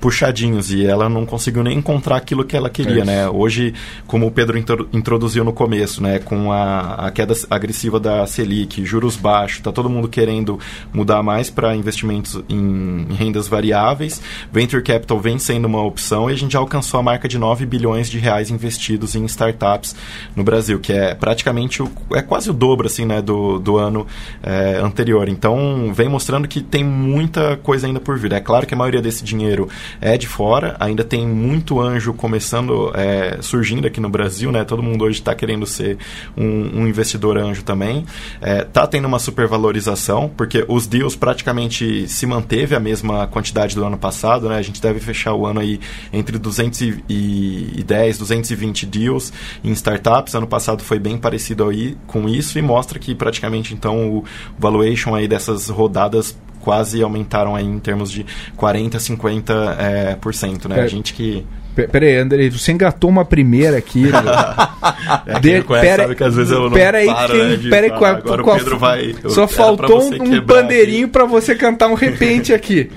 puxadinhos e ela não conseguiu nem encontrar aquilo que ela queria, é né? Hoje, como o Pedro introduziu no começo, né, com a, a queda agressiva da Selic, juros baixos, tá todo mundo querendo mudar mais para investimentos em, em rendas variáveis. Venture capital vem sendo uma opção e a gente já alcançou a marca de 9 bilhões de reais investidos em startups no Brasil, que é praticamente o, é quase o dobro assim, né, do, do ano é, anterior. Então, vem mostrando que tem muita coisa ainda por vir. É claro que a maioria desse dinheiro é de fora, ainda tem muito anjo começando, é, surgindo aqui no Brasil, né? Todo mundo hoje está querendo ser um, um, investidor anjo também. É, tá tendo uma supervalorização, porque os deals praticamente se manteve a mesma quantidade do ano passado, né? A gente deve fechar o ano ano aí entre 210, 220 deals em startups. Ano passado foi bem parecido aí com isso e mostra que praticamente então o valuation aí dessas rodadas quase aumentaram aí em termos de 40, 50 é, por cento, né? É. A gente que Pera aí, André, você engatou uma primeira aqui. É, de, conhece, pera, sabe que às vezes eu não pera aí, paro, né, pera aí, Agora com a, o Pedro vai... Só faltou um, pandeirinho para você cantar um repente aqui.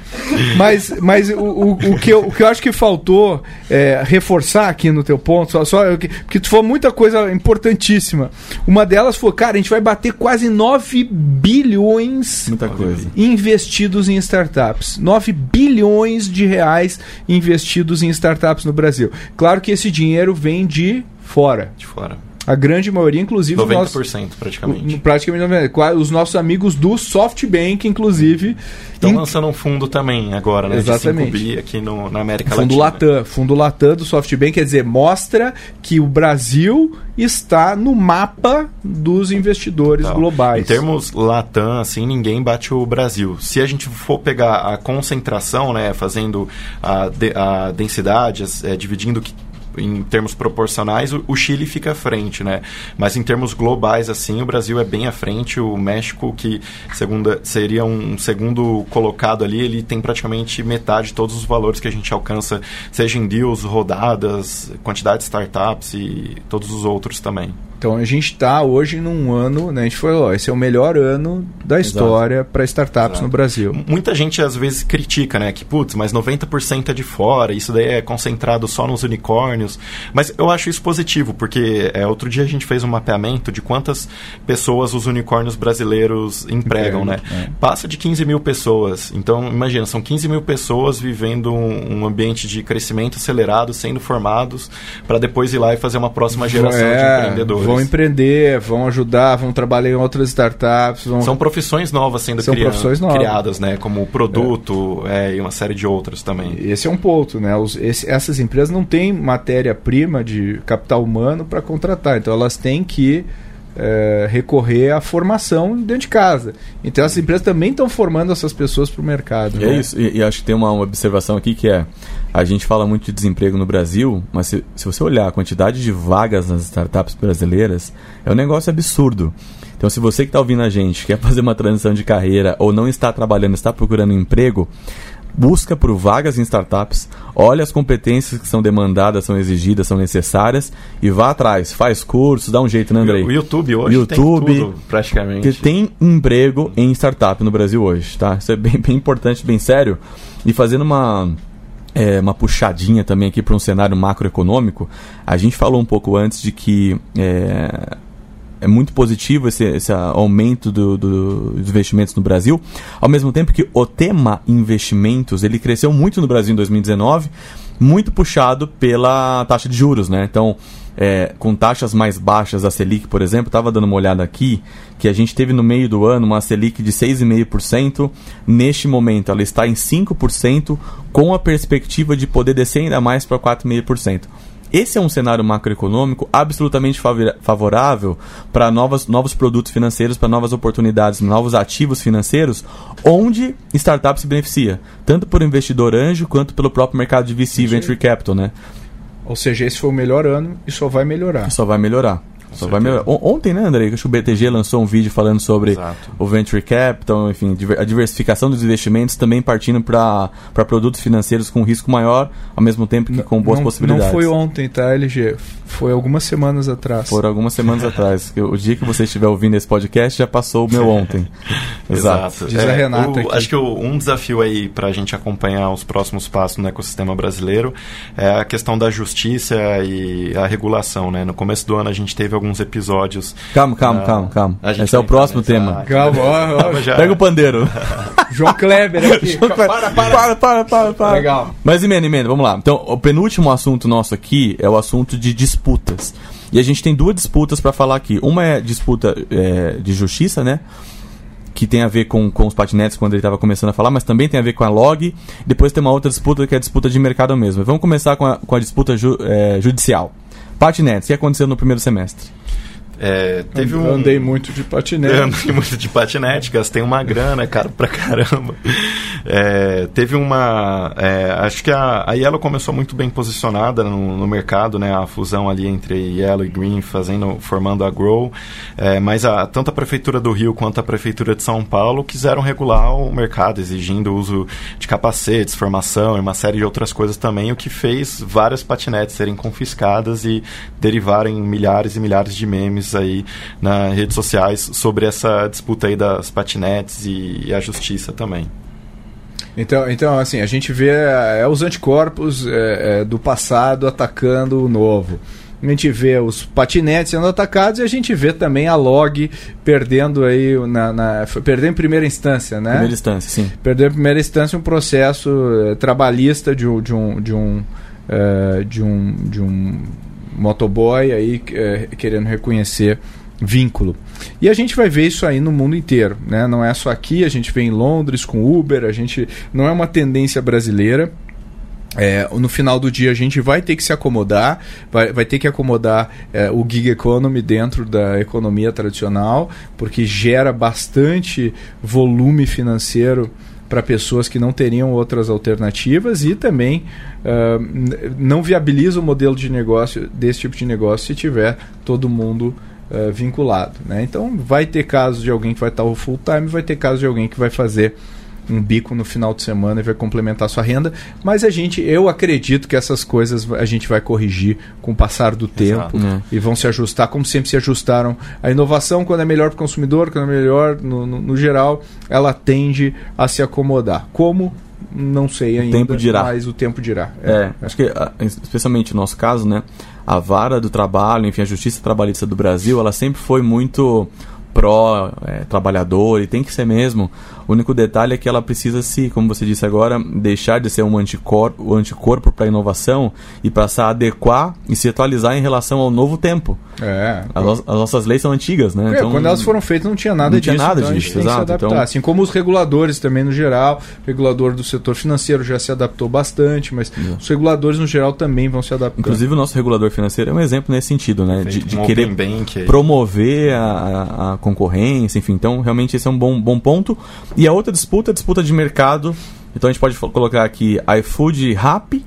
mas mas o, o, o, que eu, o que eu acho que faltou é, reforçar aqui no teu ponto, só, só porque tu falou muita coisa importantíssima. Uma delas foi, cara, a gente vai bater quase 9 bilhões muita coisa. investidos em startups. 9 bilhões de reais investidos em startups no Brasil. Claro que esse dinheiro vem de fora. De fora. A grande maioria, inclusive. 90% nossos, praticamente. Praticamente 90%. Os nossos amigos do SoftBank, inclusive. Estão in... lançando um fundo também agora, né? Exatamente. De aqui no, na América fundo Latina. Latam. Fundo Latam do SoftBank, quer dizer, mostra que o Brasil está no mapa dos investidores então, globais. Em termos Latam, assim, ninguém bate o Brasil. Se a gente for pegar a concentração, né? Fazendo a, de, a densidade, é, dividindo que em termos proporcionais, o, Chile fica à frente, né? Mas em termos globais, assim, o Brasil é bem à frente. O México, que segunda, seria um segundo colocado ali, ele tem praticamente metade de todos os valores que a gente alcança, seja em deals, rodadas, quantidade de startups e todos os outros também. Então a gente está hoje num ano, né, a gente falou, esse é o melhor ano da história para startups Exato. no Brasil. Muita gente às vezes critica, né, que putz, mas 90% é de fora, isso daí é concentrado só nos unicórnios. Mas eu acho isso positivo, porque é, outro dia a gente fez um mapeamento de quantas pessoas os unicórnios brasileiros empregam, né? É. Passa de 15 mil pessoas. Então, imagina, são 15 mil pessoas vivendo um, um ambiente de crescimento acelerado, sendo formados, para depois ir lá e fazer uma próxima geração é, de empreendedores. Vão empreender, vão ajudar, vão trabalhar em outras startups. Vão... São profissões novas sendo São cria- profissões novas. criadas, né? Como produto é, e uma série de outras também. Esse é um ponto, né? Os- esse- essas empresas não têm matéria-prima de capital humano para contratar, então elas têm que eh, recorrer à formação dentro de casa. Então essas empresas também estão formando essas pessoas para o mercado. E é né? isso, e, e acho que tem uma, uma observação aqui que é: a gente fala muito de desemprego no Brasil, mas se, se você olhar a quantidade de vagas nas startups brasileiras, é um negócio absurdo. Então, se você que está ouvindo a gente quer fazer uma transição de carreira ou não está trabalhando, está procurando emprego, busca por vagas em startups, olha as competências que são demandadas, são exigidas, são necessárias e vá atrás. Faz cursos, dá um jeito, né, Andrei? O YouTube hoje YouTube, tem tudo, praticamente. Porque tem emprego em startup no Brasil hoje, tá? Isso é bem, bem importante, bem sério. E fazendo uma, é, uma puxadinha também aqui para um cenário macroeconômico, a gente falou um pouco antes de que é, é muito positivo esse, esse aumento do- do- dos investimentos no Brasil, ao mesmo tempo que o tema investimentos ele cresceu muito no Brasil em 2019, muito puxado pela taxa de juros, né? Então, é, com taxas mais baixas, a Selic, por exemplo, estava dando uma olhada aqui, que a gente teve no meio do ano uma Selic de 6,5%. Neste momento, ela está em 5%, com a perspectiva de poder descer ainda mais para 4,5%. Esse é um cenário macroeconômico absolutamente favorável para novos produtos financeiros, para novas oportunidades, novos ativos financeiros, onde startup se beneficia, tanto por investidor anjo quanto pelo próprio mercado de VC, Venture Capital, né? Ou seja, esse foi o melhor ano e só vai melhorar. Só vai melhorar. Só vai melhorar. On- Ontem, né, André? Acho que o BTG lançou um vídeo falando sobre Exato. o Venture Capital, enfim, a diversificação dos investimentos também partindo para produtos financeiros com risco maior, ao mesmo tempo que com boas não, possibilidades. Não foi ontem, tá, LG? Foi algumas semanas atrás. Foram algumas semanas atrás. O dia que você estiver ouvindo esse podcast já passou o meu ontem. Exato. Diz a Renata o- aqui. Acho que o- um desafio aí para a gente acompanhar os próximos passos no ecossistema brasileiro é a questão da justiça e a regulação, né? No começo do ano a gente teve alguns episódios. Calma, calma, Ah, calma, calma. a gente Esse é o próximo tema. Calma, ó, ó, já- Pega o pandeiro. João Kleber aqui. para, para. para, para, para, para. Legal. Mas emenda, emenda, vamos lá. Então, o penúltimo assunto nosso aqui é o assunto de disputas. E a gente tem duas disputas para falar aqui. Uma é disputa é, de justiça, né? Que tem a ver com, com os patinetes quando ele estava começando a falar, mas também tem a ver com a log. Depois tem uma outra disputa que é a disputa de mercado mesmo. Vamos começar com a, com a disputa ju- é, judicial. Patinetes, o que aconteceu no primeiro semestre? É, teve Eu um, andei muito de patinete. andei muito de patinete, gastei uma grana, caro pra caramba. É, teve uma. é, acho que a, a Yellow começou muito bem posicionada no, no mercado, né? A fusão ali entre Yellow e Green fazendo, formando a Grow. É, mas a, tanto a Prefeitura do Rio quanto a Prefeitura de São Paulo quiseram regular o mercado, exigindo o uso de capacetes, formação e uma série de outras coisas também, o que fez várias patinetes serem confiscadas e derivarem milhares e milhares de memes aí nas redes sociais sobre essa disputa aí das patinetes e, e a justiça também. Então, então, assim, a gente vê é, os anticorpos é, é, do passado atacando o novo. A gente vê os patinetes sendo atacados e a gente vê também a log perdendo aí na, na perdendo em primeira instância, né? Primeira instância, sim. Perdeu em primeira instância um processo eh, trabalhista de um de um de um, eh, de um, de um motoboy aí eh, querendo reconhecer vínculo. E a gente vai ver isso aí no mundo inteiro, né? Não é só aqui, a gente vê em Londres com Uber, a gente não é uma tendência brasileira. É, no final do dia a gente vai ter que se acomodar, vai, vai ter que acomodar é, o gig economy dentro da economia tradicional, porque gera bastante volume financeiro para pessoas que não teriam outras alternativas e também n- não viabiliza o modelo de negócio desse tipo de negócio se tiver todo mundo ah, vinculado. Né? Então vai ter casos de alguém que vai estar full time, vai ter casos de alguém que vai fazer um bico no final de semana e vai complementar sua renda, mas a gente, eu acredito que essas coisas a gente vai corrigir com o passar do Exato. tempo É. e vão se ajustar como sempre se ajustaram. A inovação, quando é melhor para o consumidor, quando é melhor no, no, no geral, ela tende a se acomodar. Como? Não sei ainda, tempo dirá. mas o tempo dirá. É, acho que, ah, especialmente no nosso caso, né, a vara do trabalho, enfim, a justiça trabalhista do Brasil, ela sempre foi muito pró-trabalhador, e tem que ser mesmo. O único detalhe é que ela precisa se, como você disse agora, deixar de ser um anticorpo, um anticorpo para a inovação e passar a adequar e se atualizar em relação ao novo tempo. É. As, no- as nossas leis são antigas, né? É, quando elas foram feitas não tinha nada não tinha disso. nada então a gente disso, tem que se exato, adaptar. então- Assim como os reguladores também no geral, o regulador do setor financeiro já se adaptou bastante, mas os reguladores no geral também vão se adaptando. Inclusive o nosso regulador financeiro é um exemplo nesse sentido, né? De, Feito de um querer promover a, a- a concorrência, enfim. Então, realmente esse é um bom, bom ponto. E a outra disputa é disputa de mercado. Então a gente pode colocar aqui iFood Rappi.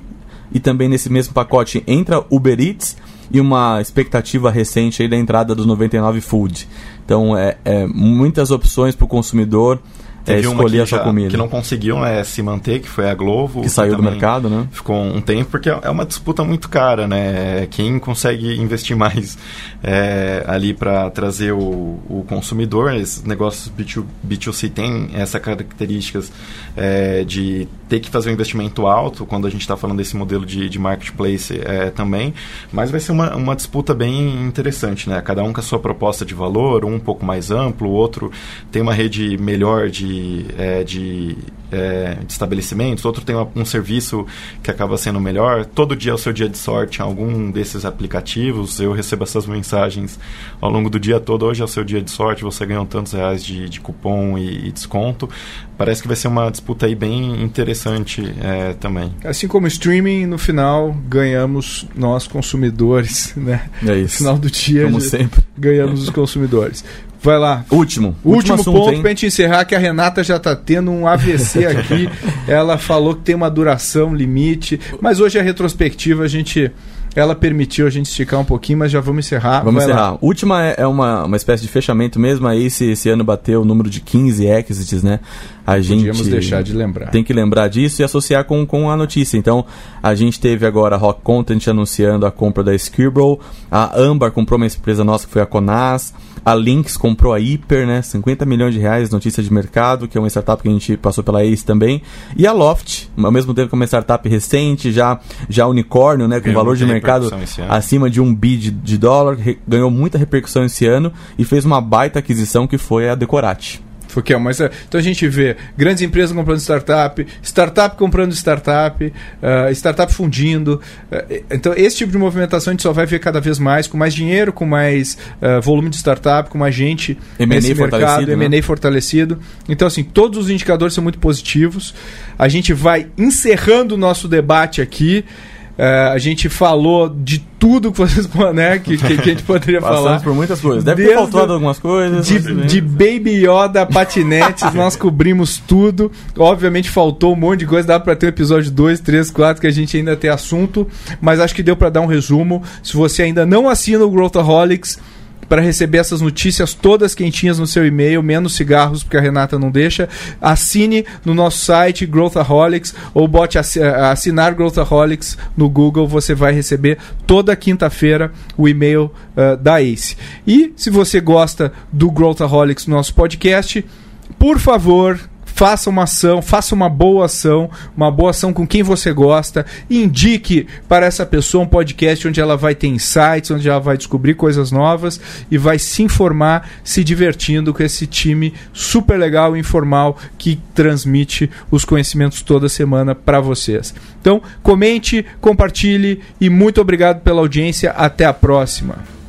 E também nesse mesmo pacote entra Uber Eats e uma expectativa recente aí da entrada do 99 Food. Então, é, é muitas opções para o consumidor é, escolher que a sua comida. Que não conseguiu né, se manter, que foi a Globo. Que saiu do mercado, né? Ficou um tempo, porque é uma disputa muito cara, né? Quem consegue investir mais é, ali para trazer o, o consumidor, esses negócios B2, B2C tem essas características é, de ter que fazer um investimento alto, quando a gente está falando desse modelo de, de marketplace é, também, mas vai ser uma, uma disputa bem interessante, né? Cada um com a sua proposta de valor, um um pouco mais amplo, o outro tem uma rede melhor de, é, de, é, de estabelecimentos, outro tem um serviço que acaba sendo melhor. Todo dia é o seu dia de sorte em algum desses aplicativos. Eu recebo essas mensagens ao longo do dia todo. Hoje é o seu dia de sorte, você ganhou tantos reais de, de cupom e, e desconto. Parece que vai ser uma disputa aí bem interessante é, também. Assim como o streaming, no final ganhamos nós consumidores, né? É No isso. final do dia Como sempre. ganhamos os consumidores. Vai lá. Último. Último, assunto, ponto hein? pra gente encerrar, que a Renata já tá tendo um AVC aqui. ela falou que tem uma duração limite, mas hoje é retrospectiva, a gente. Ela permitiu a gente esticar um pouquinho, mas já vamos encerrar. Vamos Vai lá. encerrar. Última é, é uma, uma espécie de fechamento mesmo. Aí, se esse ano bateu o número de 15 exits, né? A gente Podíamos deixar de lembrar. tem que lembrar disso e associar com, com a notícia. Então, a gente teve agora a Rock Content anunciando a compra da Scribble, a Ambar comprou uma empresa nossa que foi a Conas, a Lynx comprou a Hyper, né? 50 milhões de reais, notícia de mercado, que é uma startup que a gente passou pela Ace também, e a Loft, ao mesmo tempo que é uma startup recente, já, já unicórnio, né? Com Ganhou valor de mercado acima de um bi de, de dólar, ganhou muita repercussão esse ano e fez uma baita aquisição que foi a Decorate. Foi que é, é, então a gente vê grandes empresas comprando startup, startup comprando startup, ah, startup fundindo. Ah, então, esse tipo de movimentação a gente só vai ver cada vez mais, com mais dinheiro, com mais ah, volume de startup, com mais gente M&A nesse mercado, né? M&A fortalecido. Então, assim, todos os indicadores são muito positivos. A gente vai encerrando o nosso debate aqui. Ah, a gente falou de tudo que vocês né, que, que, que a gente poderia falar. Passamos por muitas coisas. Deve Desde ter faltado algumas coisas. De, mas- de Baby Yoda patinetes, nós cobrimos tudo. Obviamente faltou um monte de coisa, dá pra ter um episódio 2, 3, 4 que a gente ainda tem assunto, mas acho que deu pra dar um resumo. Se você ainda não assina o Growthaholics para receber essas notícias todas quentinhas no seu e-mail, menos cigarros, porque a Renata não deixa, assine no nosso site Growthaholics ou bote assi- assinar Growthaholics no Google, você vai receber toda quinta-feira o e-mail ah, da Ace. E se você gosta do Growthaholics, nosso podcast, por favor, faça uma ação, faça uma boa ação, uma boa ação com quem você gosta, indique para essa pessoa um podcast onde ela vai ter insights, onde ela vai descobrir coisas novas e vai se informar, se divertindo com esse time super legal e informal que transmite os conhecimentos toda semana para vocês. Então, comente, compartilhe e muito obrigado pela audiência. Até a próxima.